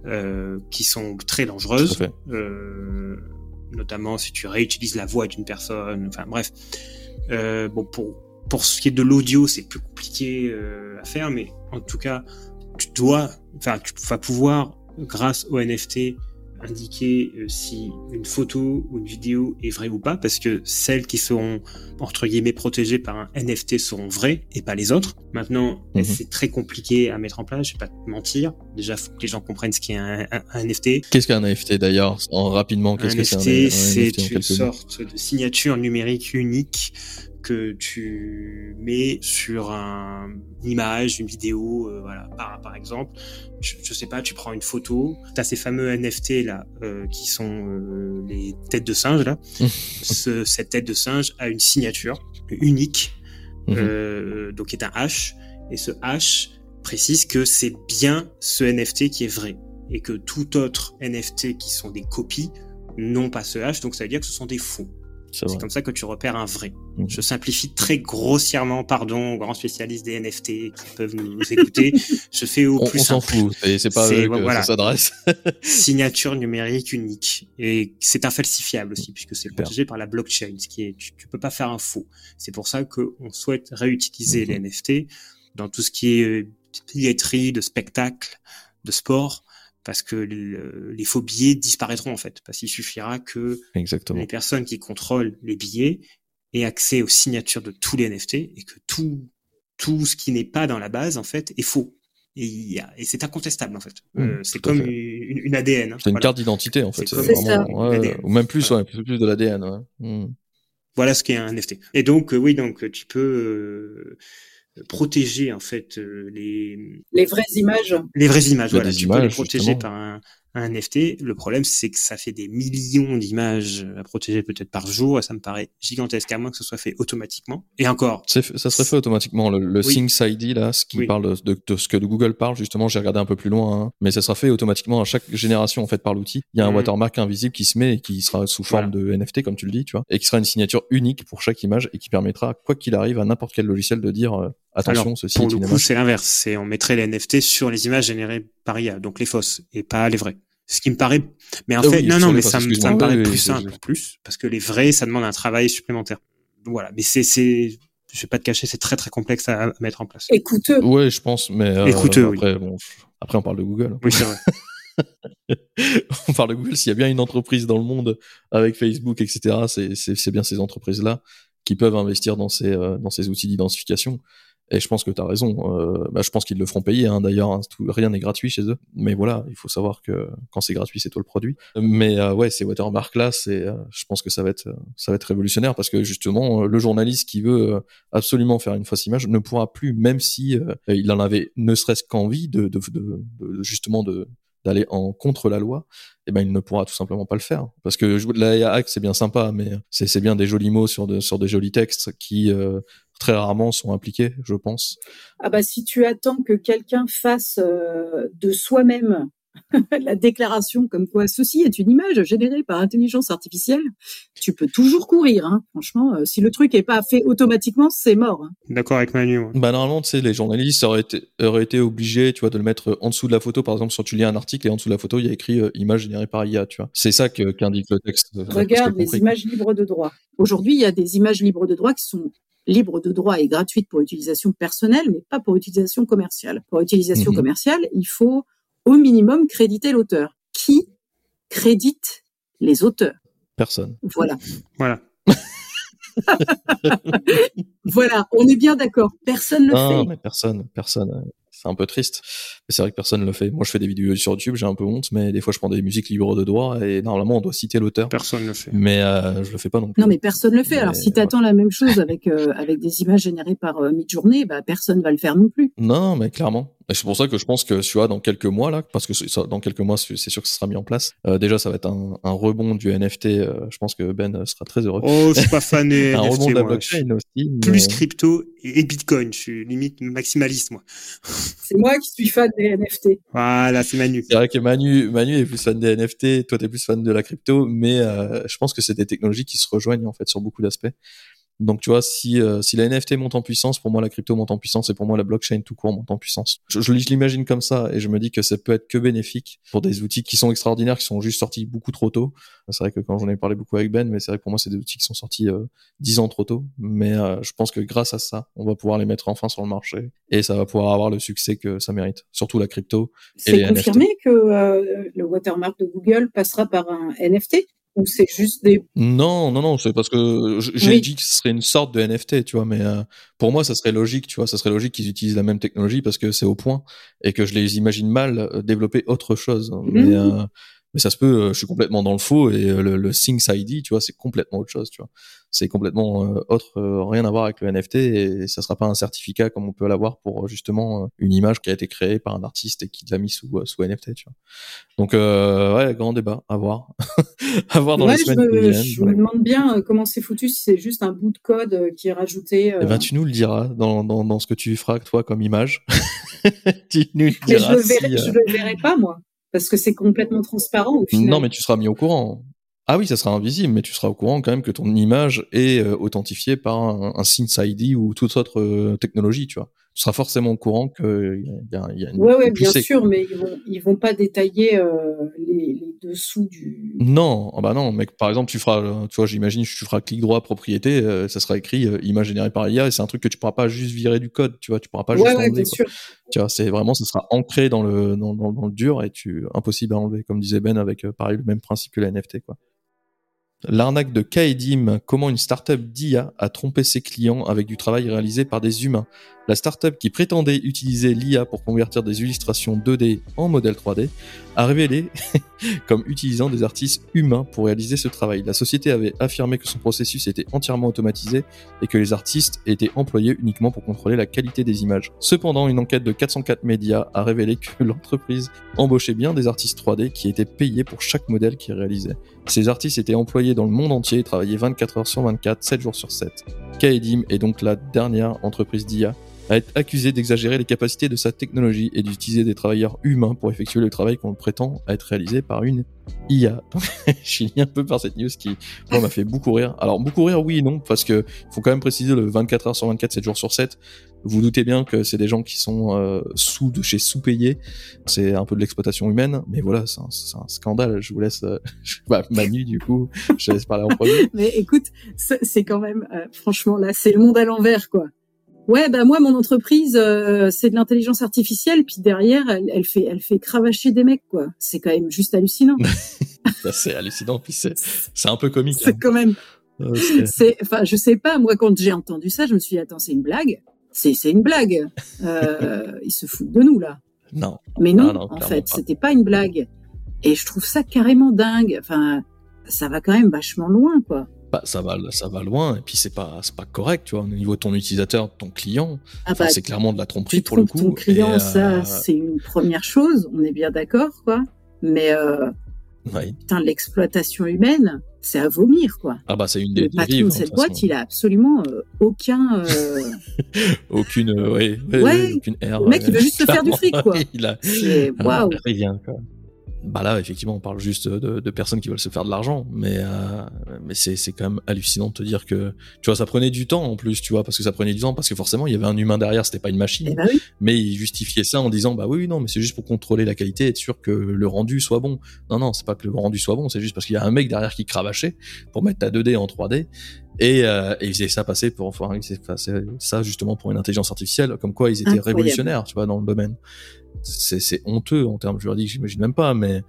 euh, qui sont très dangereuses, euh, notamment si tu réutilises la voix d'une personne. Enfin bref, euh, bon pour pour ce qui est de l'audio, c'est plus compliqué à faire, mais en tout cas, tu dois, enfin tu vas pouvoir grâce au NFT indiquer euh, si une photo ou une vidéo est vraie ou pas, parce que celles qui seront entre guillemets protégées par un NFT seront vraies et pas les autres. Maintenant, mhm. c'est très compliqué à mettre en place. Je vais pas te mentir. Déjà, faut que les gens comprennent ce qu'est un, un, NFT. Qu'est-ce qu'un NFT d'ailleurs? En rapidement, qu'est-ce que c'est un, NFT C'est une sorte de signature numérique unique que tu mets sur un, une image, une vidéo, euh, voilà, par, par exemple. Je, je, sais pas, tu prends une photo, tu as ces fameux NFT là, euh, qui sont euh, les têtes de singe là. Ce, cette tête de singe a une signature unique, mhm. donc est un H. Et ce hash précise que c'est bien ce NFT qui est vrai et que tout autre NFT qui sont des copies n'ont pas ce hash, donc ça veut dire que ce sont des faux. C'est comme ça que tu repères un vrai. Mhm. Je simplifie très grossièrement, pardon, aux grands spécialistes des NFT qui peuvent nous, écouter. Je fais au plus simple. On s'en fout, c'est pas eux que ça s'adresse. Signature numérique unique. Et c'est infalsifiable aussi, puisque c'est protégé par la blockchain, ce qui est, tu, tu peux pas faire un faux. C'est pour ça qu'on souhaite réutiliser les NFT dans tout ce qui est euh, billetterie, de spectacle, de sport, parce que les faux billets disparaîtront en fait, parce qu'il suffira que les personnes qui contrôlent les billets aient accès aux signatures de tous les NFT et que tout tout ce qui n'est pas dans la base en fait est faux. Et, et c'est incontestable en fait. Mmh, euh, c'est comme une, ADN. Hein, c'est une carte d'identité en fait. C'est vraiment, ou même plus, ouais, plus, de l'ADN. Mmh. Voilà ce qu'est un NFT. Et donc euh, oui, donc tu peux euh, protéger en fait euh, les les vraies images. Les vraies images, voilà. Tu peux les protéger par un, un NFT. Le problème, c'est que ça fait des millions d'images à protéger peut-être par jour, et ça me paraît gigantesque, à moins que ce soit fait automatiquement. Et encore. Ça serait fait automatiquement. Le, le Things ID, là, ce qui parle de, de, ce que Google parle, justement, j'ai regardé un peu plus loin, hein, mais ça sera fait automatiquement à chaque génération, en fait, par l'outil. Il y a un mmh. watermark invisible qui se met et qui sera sous forme de NFT, comme tu le dis, tu vois, et qui sera une signature unique pour chaque image et qui permettra, quoi qu'il arrive, à n'importe quel logiciel de dire, euh, attention, ceci pour le coup, c'est l'inverse. C'est, on mettrait les NFT sur les images générées par IA, donc les fausses, et pas les vraies. Ce qui me paraît, mais en ah fait, non, non, mais ça, me, ça me paraît plus simple, plus, parce que les vrais, ça demande un travail supplémentaire. Voilà, mais c'est, c'est, je vais pas te cacher, c'est très très complexe à, mettre en place. Écouteux. Ouais, je pense, mais euh, Écouteux, après, bon, après on parle de Google. Oui, c'est vrai. on parle de Google. S'il y a bien une entreprise dans le monde avec Facebook, etc., c'est, c'est, c'est bien ces entreprises-là qui peuvent investir dans ces, euh, dans ces outils d'identification. Et je pense que tu as raison. Euh, bah, je pense qu'ils le feront payer. Hein, D'ailleurs, hein, rien n'est gratuit chez eux. Mais voilà, il faut savoir que quand c'est gratuit, c'est toi le produit. Mais euh, ouais, ces watermarks là, c'est, euh, je pense que ça va être, ça va être révolutionnaire parce que justement, le journaliste qui veut absolument faire une fausse image ne pourra plus, même si il en avait ne serait-ce qu'envie de, de, de, justement d'aller en contre la loi, eh ben il ne pourra tout simplement pas le faire parce que la hack c'est bien sympa mais c'est bien des jolis mots sur de sur des jolis textes qui très rarement sont impliqués, je pense. Ah bah si tu attends que quelqu'un fasse euh, de soi-même la déclaration comme quoi ceci est une image générée par intelligence artificielle, tu peux toujours courir. Hein. Franchement, euh, si le truc est pas fait automatiquement, c'est mort. Hein. D'accord avec Manu. Bah normalement, tu sais, les journalistes auraient été, auraient été obligés, tu vois, de le mettre en dessous de la photo. Par exemple, si tu lis un article et en dessous de la photo, il y a écrit euh, image générée par IA, tu vois. C'est ça qu'indique le texte. Regarde les images libres de droit. Aujourd'hui, il y a des images libres de droit qui sont libre de droit et gratuite pour utilisation personnelle, mais pas pour utilisation commerciale. Pour utilisation mhm. commerciale, il faut au minimum créditer l'auteur. Qui crédite les auteurs? Personne. Voilà. Voilà. voilà, on est bien d'accord. Personne ne le fait. Mais personne, personne c'est un peu triste. Mais c'est vrai que personne ne le fait. Moi, je fais des vidéos sur YouTube, j'ai un peu honte, mais des fois, je prends des musiques libres de droit et normalement, on doit citer l'auteur. Personne ne le fait. Mais euh, je le fais pas non plus. Non, mais personne ne le fait. Alors, si tu attends la même chose avec euh, avec des images générées par euh, Midjourney, bah personne va le faire non plus. Non, mais clairement. Et c'est pour ça que je pense que tu vois dans quelques mois là, parce que ça, dans quelques mois c'est sûr que ça sera mis en place. Euh, déjà ça va être un, un rebond du NFT. Euh, je pense que Ben sera très heureux. Oh, je suis pas fan des un rebond de la blockchain aussi. Plus crypto et Bitcoin. Je suis limite maximaliste moi. C'est moi qui suis fan des NFT. Voilà, c'est Manu. C'est vrai que Manu, Manu est plus fan des NFT. Toi t'es plus fan de la crypto, mais euh, je pense que c'est des technologies qui se rejoignent en fait sur beaucoup d'aspects. Donc tu vois, si, euh, si la NFT monte en puissance, pour moi la crypto monte en puissance et pour moi la blockchain tout court monte en puissance. Je, je, l'imagine comme ça et je me dis que ça peut être que bénéfique pour des outils qui sont extraordinaires, qui sont juste sortis beaucoup trop tôt. C'est vrai que quand j'en ai parlé beaucoup avec Ben, mais c'est vrai que pour moi c'est des outils qui sont sortis euh, dix ans trop tôt. Mais euh, je pense que grâce à ça, on va pouvoir les mettre enfin sur le marché et ça va pouvoir avoir le succès que ça mérite. Surtout la crypto. C'est confirmé que le watermark de Google passera par un NFT ou c'est juste des Non, non, non, c'est parce que j'ai dit que ce serait une sorte de NFT, tu vois, mais euh, pour moi, ça serait logique, tu vois, ça serait logique qu'ils utilisent la même technologie parce que c'est au point et que je les imagine mal euh, développer autre chose. Mais, mmh. euh, mais ça se peut, je suis complètement dans le faux et le, le Things ID, tu vois, c'est complètement autre chose, tu vois c'est complètement euh, autre, euh, rien à voir avec le NFT et ça sera pas un certificat comme on peut l'avoir pour euh, justement une image qui a été créée par un artiste et qui l'a mis sous, sous NFT, tu vois. Donc ouais, grand débat, à voir, à voir dans les semaines je me, Je me demande bien comment c'est foutu si c'est juste un bout de code qui est rajouté. Eh ben tu nous le diras dans, dans, dans ce que tu feras toi comme image. tu nous le diras. Mais je le verrai, je le verrai pas moi parce que c'est complètement transparent au final. Non, mais tu seras mis au courant. Ah oui, ça sera invisible, mais tu seras au courant quand même que ton image est euh, authentifiée par un, un ou toute autre euh, technologie, tu vois. Tu seras forcément au courant qu'il y a, y a une. Ouais, ouais, bien sûr, mais ils vont, ils vont pas détailler euh, les, les, dessous du. Non, ah bah non, mec. Par exemple, tu feras, tu vois, j'imagine, tu feras clic droit propriété, ça sera écrit image générée par IA, et c'est un truc que tu pourras pas juste virer du code, tu vois, tu pourras pas ouais, juste ouais, Bien sûr. Tu vois, c'est vraiment, ça sera ancré dans le dans, dans, dans, le dur et tu impossible à enlever, comme disait Ben avec pareil le même principe que la NFT, quoi. L'arnaque de Kaedim, comment une startup d'IA a trompé ses clients avec du travail réalisé par des humains? La startup qui prétendait utiliser l'IA pour convertir des illustrations 2D en modèle 3D a révélé comme utilisant des artistes humains pour réaliser ce travail. La société avait affirmé que son processus était entièrement automatisé et que les artistes étaient employés uniquement pour contrôler la qualité des images. Cependant, une enquête de 404 médias a révélé que l'entreprise embauchait bien des artistes 3D qui étaient payés pour chaque modèle qu'ils réalisaient. Ces artistes étaient employés dans le monde entier et travaillaient 24 heures sur 24, 7 jours sur 7. Kaedim est donc la dernière entreprise d'IA à être accusé d'exagérer les capacités de sa technologie et d'utiliser des travailleurs humains pour effectuer le travail qu'on prétend être réalisé par une IA. je suis un peu par cette news qui m'a fait beaucoup rire. Alors beaucoup rire oui non parce que faut quand même préciser le 24 heures sur 24 7 jours sur 7. Vous doutez bien que c'est des gens qui sont euh, sous de chez sous-payés. C'est un peu de l'exploitation humaine, mais voilà, c'est un, un, scandale. Je vous laisse euh, bah, Manu du coup, je laisse parler en premier. mais écoute, c'est quand même euh, franchement là, c'est le monde à l'envers quoi ouais, bah moi mon entreprise euh, c'est de l'intelligence artificielle, puis derrière elle, elle, fait elle fait cravacher des mecs quoi. C'est quand même juste hallucinant. c'est hallucinant, puis c'est c'est un peu comique. C'est hein. quand même. c'est enfin je sais pas moi quand j'ai entendu ça je me suis dit attends c'est une blague. C'est c'est une blague. Euh, ils se foutent de nous là. Non. Mais non, non en fait c'était pas une blague. Et je trouve ça carrément dingue. Enfin ça va quand même vachement loin quoi bah, ça va ça va loin et puis c'est pas c'est pas correct tu vois au niveau de ton utilisateur ton client ah bah, c'est clairement de la tromperie pour le coup ton client ça euh, c'est une première chose on est bien d'accord quoi. Mais euh, l'exploitation humaine c'est à vomir quoi. Ah bah c'est une des le patron de cette boîte il a absolument euh, aucun euh, aucune ouais, ouais, aucune le mec il veut juste se faire du fric quoi. Il a waouh. rien quoi bah là effectivement on parle juste de, de, personnes qui veulent se faire de l'argent mais euh, mais c'est c'est quand même hallucinant de te dire que tu vois ça prenait du temps en plus tu vois parce que ça prenait du temps parce que forcément il y avait un humain derrière c'était pas une machine. Eh bah oui. mais il justifiait ça en disant bah oui non mais c'est juste pour contrôler la qualité et être sûr que le rendu soit bon. Non non c'est pas que le rendu soit bon c'est juste parce qu'il y a un mec derrière qui cravachait pour mettre ta 2D en 3D et, euh, et ils faisaient ça passer pour enfin ils faisaient ça justement pour une intelligence artificielle comme quoi ils étaient Incroyable. révolutionnaires tu vois dans le domaine c'est honteux en termes juridiques, j'imagine même pas, mais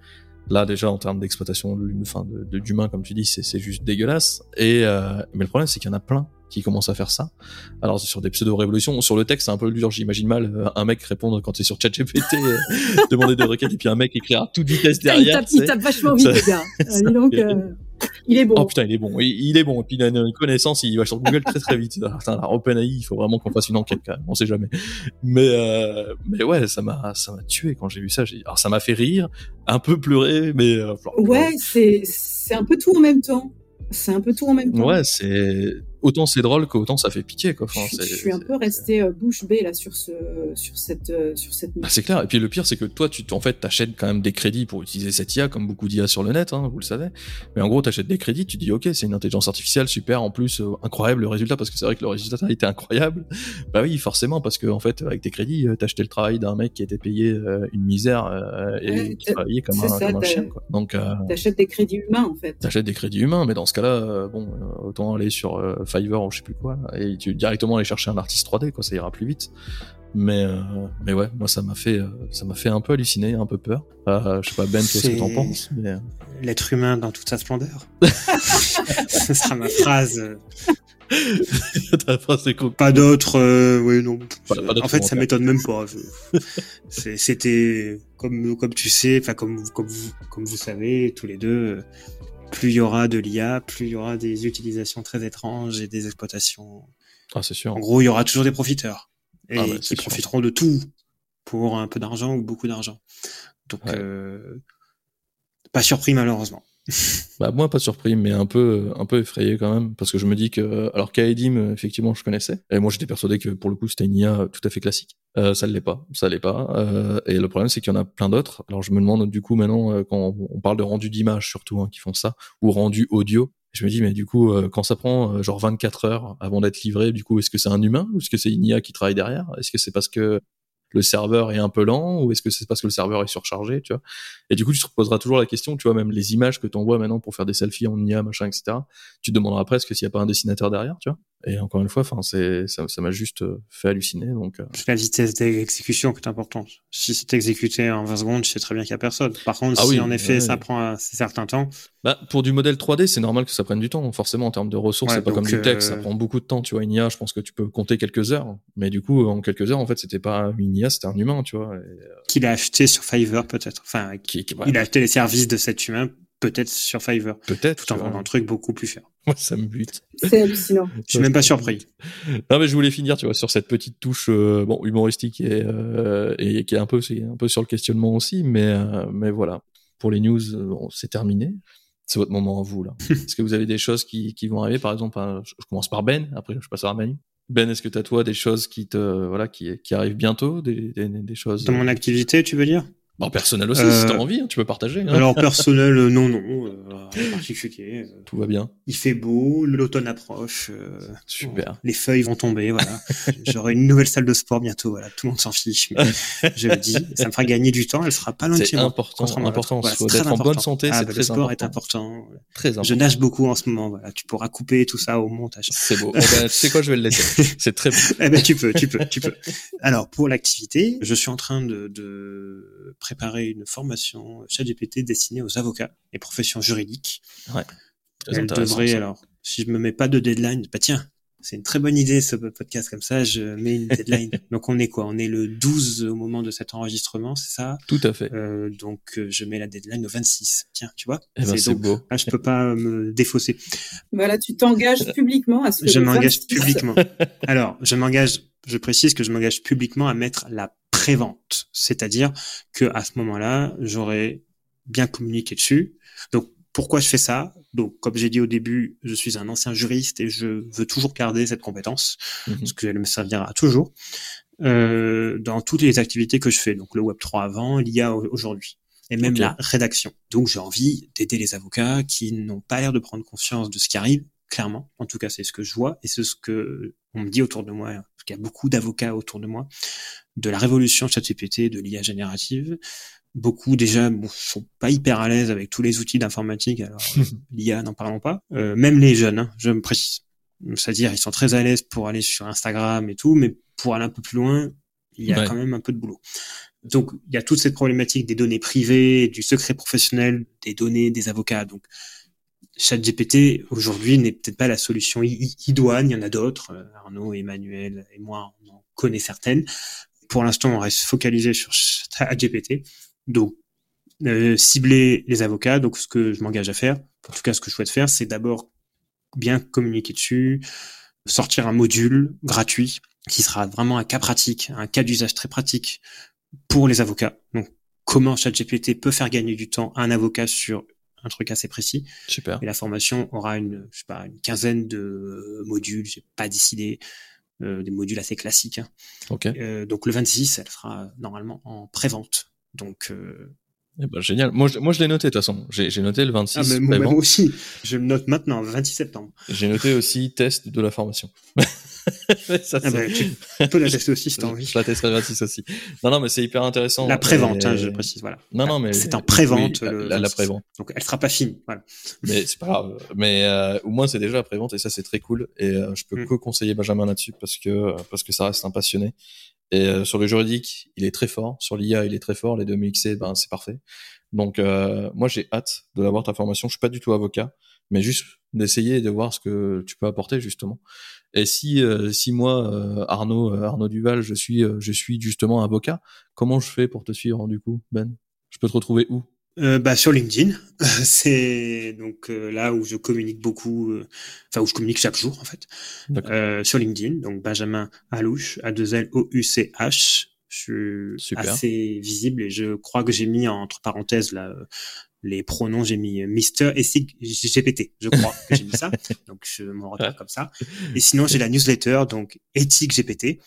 là déjà en termes d'exploitation enfin, de d'humains comme tu dis, c'est juste dégueulasse. Et euh, mais le problème c'est qu'il y en a plein qui commencent à faire ça. Alors sur des pseudo-révolutions, sur le texte c'est un peu dur, j'imagine mal euh, un mec répondre quand tu es sur ChatGPT, euh, demander des requêtes et puis un mec écrire à toute vitesse derrière. Il tape, il tape vachement vite, les gars. donc, euh, il est bon. Oh putain, il est bon. Il, il est bon. Et puis il a une connaissance, il va sur Google très très vite. Putain, la OpenAI, il faut vraiment qu'on fasse une enquête quand même. On sait jamais. Mais euh, mais ouais, ça m'a ça m'a tué quand j'ai vu ça. Alors ça m'a fait rire, un peu pleurer, mais euh, ouais, c'est c'est un peu tout en même temps. C'est un peu tout en même temps. Ouais, c'est autant c'est drôle qu'autant ça fait pitié quoi. Enfin, je, suis un peu resté euh, bouche bée là sur ce sur cette euh, sur cette. Bah, c'est clair. Et puis le pire c'est que toi tu en fait t'achètes quand même des crédits pour utiliser cette IA comme beaucoup d'IA sur le net, hein, vous le savez. Mais en gros t'achètes des crédits, tu dis ok c'est une intelligence artificielle super en plus euh, incroyable le résultat parce que c'est vrai que le résultat a été incroyable. Bah oui forcément parce que en fait avec tes crédits t'as acheté le travail d'un mec qui était payé euh, une misère euh, et ouais, qui travaillait comme un, ça, comme un chien quoi. Donc t'achètes des crédits humains en fait. T'achètes des crédits humains mais dans ce cas-là bon autant aller sur Fiverr ou je sais plus quoi et tu directement aller chercher un artiste 3D quoi ça ira plus vite. Mais euh, mais ouais moi ça m'a fait euh, ça m'a fait un peu halluciner un peu peur. Euh, je sais pas Ben toi ce que t'en penses mais l'être humain dans toute sa splendeur. Ce sera ma phrase. Pas d'autres, euh, oui, non. en fait, ça m'étonne même pas. C'était comme comme tu sais, enfin comme comme vous comme vous savez tous les deux, plus il y aura de l'IA, plus il y aura des utilisations très étranges et des exploitations. Ah, c'est sûr. En gros, il y aura toujours des profiteurs et ah, qui profiteront de tout pour un peu d'argent ou beaucoup d'argent. Donc, euh, pas surpris malheureusement. bah moi pas surpris mais un peu un peu effrayé quand même parce que je me dis que alors Kaedim effectivement je connaissais et moi j'étais persuadé que pour le coup c'était une IA tout à fait classique. Euh, ça ne l'est pas ça l'est pas euh, et le problème c'est qu'il y en a plein d'autres. Alors je me demande du coup maintenant euh, quand on parle de rendu d'image surtout hein, qui font ça ou rendu audio je me dis mais du coup euh, quand ça prend euh, genre 24 heures avant d'être livré du coup est-ce que c'est un humain ou est-ce que c'est une IA qui travaille derrière? Est-ce que c'est parce que le serveur est un peu lent ou est-ce que c'est parce que le serveur est surchargé, tu vois Et du coup, tu te reposeras toujours la question, tu vois, même les images que tu envoies maintenant pour faire des selfies en IA, machin, etc. Tu te demanderas presque s'il n'y a pas un dessinateur derrière, tu vois Et encore une fois, enfin, c'est ça, ça m'a juste euh, fait halluciner. Donc, euh... la vitesse d'exécution qui est importante. Si c'est exécuté en 20 secondes, je sais très bien qu'il y a personne. Par contre, ah si en effet ça prend un certain temps. Bah, pour du modèle 3D, c'est normal que ça prenne du temps. Forcément, en termes de ressources, c'est pas comme du texte, ça euh, prend beaucoup de temps. Tu vois, une IA, je pense que tu peux compter quelques heures. Mais du coup, en quelques heures, en fait, c'était pas une IA, c'était un humain, tu vois. Euh, qu'il a acheté sur Fiverr peut-être. Enfin, qui, il a acheté les services de cet humain peut-être sur Fiverr. Peut-être. Tout en vendant un truc beaucoup plus cher. Moi, ça me bute. C'est hallucinant. Je suis même pas surpris. Non, mais je voulais finir, tu vois, sur cette petite touche, euh, bon, humoristique et, euh, et qui est un peu, c'est un peu sur le questionnement aussi, mais, euh, mais voilà. Pour les news, c'est terminé. C'est votre moment à vous, là. est-ce que vous avez des choses qui, qui vont arriver? Par exemple, je commence par Ben, après je passe à Manu. Ben, est-ce que tu as toi des choses qui te voilà qui, qui arrivent bientôt, des, des, des choses dans mon activité, tu veux dire? Bon, personnel aussi, si t'as euh, envie, hein, tu peux partager. Hein. Alors personnel, euh, non, non, euh, particulier. Tout va bien. Il fait beau, l'automne approche. Super. les feuilles vont tomber, voilà. J'aurai une nouvelle salle de sport bientôt, voilà. Tout le monde s'en fiche, mais je le dis, ça me fera gagner du temps. Elle sera pas loin de chez moi. Important, important. Voilà, d'être en bonne santé, ah, c'est bah, très important. Le sport est important. Très important. Je nage beaucoup en ce moment, voilà. Tu pourras couper tout ça au montage. C'est beau. eh ben, tu sais quoi, je vais le laisser. C'est très beau. eh ben, tu peux, tu peux, tu peux. Alors, pour l'activité, je suis en train de, de préparer une formation ChatGPT destinée aux avocats et professions juridiques. Ouais. Elle devrait, alors, si je me mets pas de deadline, bah tiens, c'est une très bonne idée ce podcast comme ça, je mets une deadline. donc on est quoi? On est le 12 au moment de cet enregistrement, c'est ça? Tout à fait. Euh, donc euh, je mets la deadline au 26. Tiens, tu vois? Eh ben, C'est beau. Ah, je peux pas me défausser. Voilà, tu t'engages publiquement à ce que Je m'engage publiquement. alors, je m'engage, je précise que je m'engage publiquement à mettre la prévente, c'est-à-dire que à ce moment-là, j'aurais bien communiqué dessus. Donc pourquoi je fais ça? Donc comme j'ai dit au début, je suis un ancien juriste et je veux toujours garder cette compétence mhm. parce qu'elle me servira toujours euh, dans toutes les activités que je fais. Donc le Web 3 avant, l'IA aujourd'hui et même la rédaction. Donc j'ai envie d'aider les avocats qui n'ont pas l'air de prendre conscience de ce qui arrive clairement. En tout cas, c'est ce que je vois et c'est ce que on me dit autour de moi, qu'il y a beaucoup d'avocats autour de moi, de la révolution ChatGPT, de l'IA générative. Beaucoup déjà bon, sont pas hyper à l'aise avec tous les outils d'informatique. Alors l'IA, n'en parlons pas. Euh, même les jeunes, hein, je me précise. C'est-à-dire, ils sont très à l'aise pour aller sur Instagram et tout, mais pour aller un peu plus loin, il y a quand même un peu de boulot. Donc, il y a toute cette problématique des données privées, du secret professionnel, des données des avocats. Donc, ChatGPT aujourd'hui n'est peut-être pas la solution idoine, il y en a d'autres. Euh, Arnaud, Emmanuel et moi, on en connaît certaines. Pour l'instant, on reste focalisé sur ChatGPT. Donc, euh, cibler les avocats. Donc, ce que je m'engage à faire, en tout cas, ce que je souhaite faire, c'est d'abord bien communiquer dessus, sortir un module gratuit qui sera vraiment un cas pratique, un cas d'usage très pratique pour les avocats. Donc, comment ChatGPT peut faire gagner du temps à un avocat sur un truc assez précis. Super. Et la formation aura une, je sais pas, une quinzaine de modules, j'ai pas décidé, euh, des modules assez classiques. Hein. Euh, donc le 26, elle sera normalement en pré-vente. Donc euh, eh ben, génial. Moi, je, moi, je l'ai noté de toute façon. J'ai noté le 26. Ah, mais moi, aussi. Je le note maintenant, 26 septembre. J'ai noté aussi test de la formation. ça, ah bah, tu peux la tester aussi si t'as envie. Je la testerai 26 aussi. Non, non, mais c'est hyper intéressant. La prévente, hein, je précise, voilà. Non, non, mais c'est en prévente. la, la prévente. Donc, elle sera pas finie. Voilà. Mais c'est pas grave. Mais euh, au moins, c'est déjà la prévente et ça, c'est très cool. Et euh, je peux mm. que conseiller Benjamin là-dessus parce que parce que ça reste un passionné. Et euh, sur le juridique, il est très fort. Sur l'IA, il est très fort. Les deux mixés, ben c'est parfait. Donc euh, moi, j'ai hâte de l'avoir ta formation. Je suis pas du tout avocat, mais juste d'essayer de voir ce que tu peux apporter justement. Et si euh, si moi euh, Arnaud euh, Arnaud Duval, je suis je suis justement avocat, comment je fais pour te suivre du coup Ben? Je peux te retrouver où? Bah sur LinkedIn, c'est donc là où je communique beaucoup, enfin où je communique chaque jour en fait. sur LinkedIn, donc Benjamin Alouche, A 2 L O U C H. Je suis assez visible et je crois que j'ai mis entre parenthèses là les pronoms, j'ai mis Mister et GPT, je crois que j'ai mis ça. Donc je m'en retrouve comme ça. Et sinon, j'ai la newsletter, donc Éthique GPT,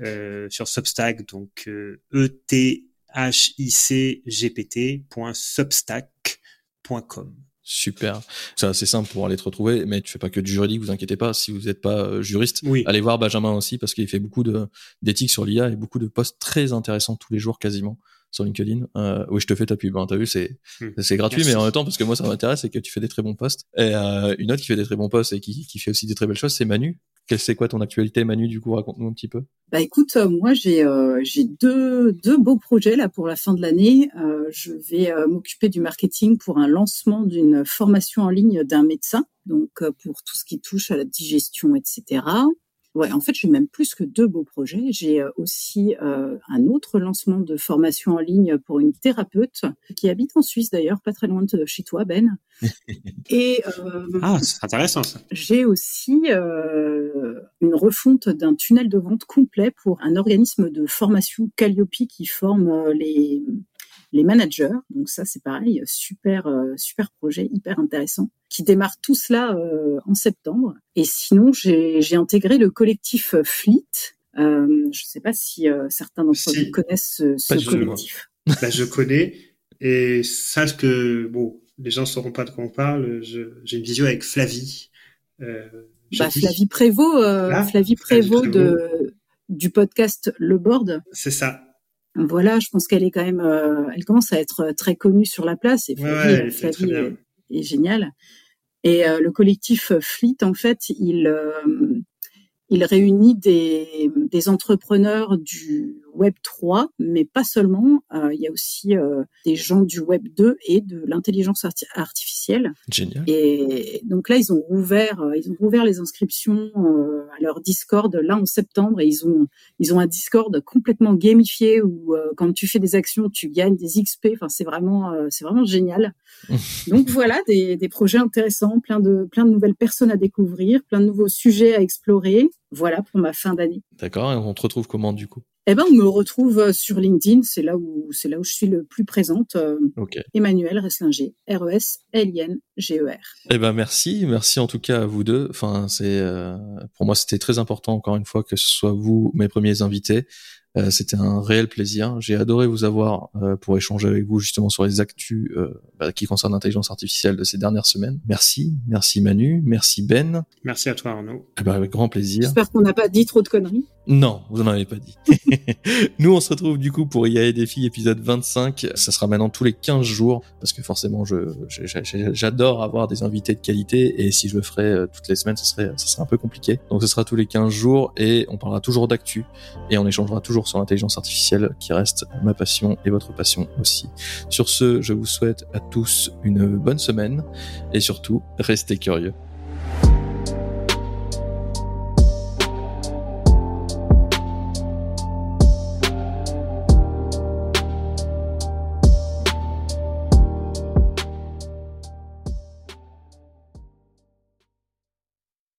euh, sur Substack, donc euh, e t h i c g p t.substack.com. Super. C'est assez simple pour aller te retrouver, mais tu fais pas que du juridique, vous inquiétez pas. Si vous n'êtes pas euh, juriste, oui. allez voir Benjamin aussi parce qu'il fait beaucoup d'éthique sur l'IA et beaucoup de posts très intéressants tous les jours quasiment sur LinkedIn. Euh, oui, je te fais ta pub. Hein, T'as vu, c'est hmm. c'est gratuit, mais en même temps parce que moi ça m'intéresse et que tu fais des très bons posts. Et euh, une autre qui fait des très bons posts et qui, qui fait aussi des très belles choses, c'est Manu. Quelle c'est quoi ton actualité, Manu Du coup, raconte-nous un petit peu. Bah écoute, euh, moi j'ai euh, j'ai deux deux beaux projets là pour la fin de l'année. Euh, je vais m'occuper du marketing pour un lancement d'une formation en ligne d'un médecin, donc pour tout ce qui touche à la digestion, etc. Ouais, en fait, j'ai même plus que deux beaux projets. J'ai euh, aussi euh, un autre lancement de formation en ligne pour une thérapeute qui habite en Suisse d'ailleurs, pas très loin de chez toi, Ben. Et euh, ah, c'est intéressant ça. J'ai aussi euh, une refonte d'un tunnel de vente complet pour un organisme de formation Calliope qui forme les les managers. Donc ça, c'est pareil, super, euh, super projet, hyper intéressant, qui démarre tout cela euh, en septembre. Et sinon, j'ai intégré le collectif Fleet. Euh, je ne sais pas si certains d'entre vous connaissent ce, collectif. Bah, je connais et sache que bon, les gens ne sauront pas de quoi on parle. J'ai une visio avec Flavie. Bah, Flavie Prévost, Flavie Prévost de du podcast Le Board. C'est ça. Voilà, je pense qu'elle est quand même, euh, elle commence à être très connue sur la place et Flavie, Flavie est, est, géniale. Et euh, le collectif Fleet, en fait, il euh, il réunit des, des entrepreneurs du Web 3, mais pas seulement. Euh, il y a aussi euh, des gens du Web 2 et de l'intelligence artificielle. Génial. Et donc là, ils ont rouvert, euh, ils ont rouvert les inscriptions à leur Discord là en septembre et ils ont ils ont un Discord complètement gamifié où quand tu fais des actions, tu gagnes des XP. Enfin, c'est vraiment c'est vraiment génial. donc voilà, des, des projets intéressants, plein de plein de nouvelles personnes à découvrir, plein de nouveaux sujets à explorer. Voilà pour ma fin d'année. D'accord. Et on te retrouve comment du coup? Eh ben, on me retrouve euh, sur LinkedIn, c'est là où c'est là où je suis le plus présente. Euh, Emmanuel Resslinger, R E S L I N G E R. Eh ben merci, merci en tout cas à vous deux. Enfin, c'est euh, pour moi c'était très important encore une fois que ce soit vous mes premiers invités. Euh, c'était un réel plaisir. J'ai adoré vous avoir euh, pour échanger avec vous justement sur les actus euh, bah, qui concernent l'intelligence artificielle de ces dernières semaines. Merci, merci Manu, merci Ben. Merci à toi Arnaud. Eh ben, avec grand plaisir. J'espère qu'on n'a pas dit trop de conneries. Non, vous n'en avez pas dit. Nous, on se retrouve du coup pour IA et Défi épisode 25. Ça sera maintenant tous les 15 jours parce que forcément, je, j'adore avoir des invités de qualité et si je le ferais toutes les semaines, ce serait, serait un peu compliqué. Donc, ce sera tous les 15 jours et on parlera toujours d'actu et on échangera toujours sur l'intelligence artificielle qui reste ma passion et votre passion aussi. Sur ce, je vous souhaite à tous une bonne semaine et surtout, restez curieux.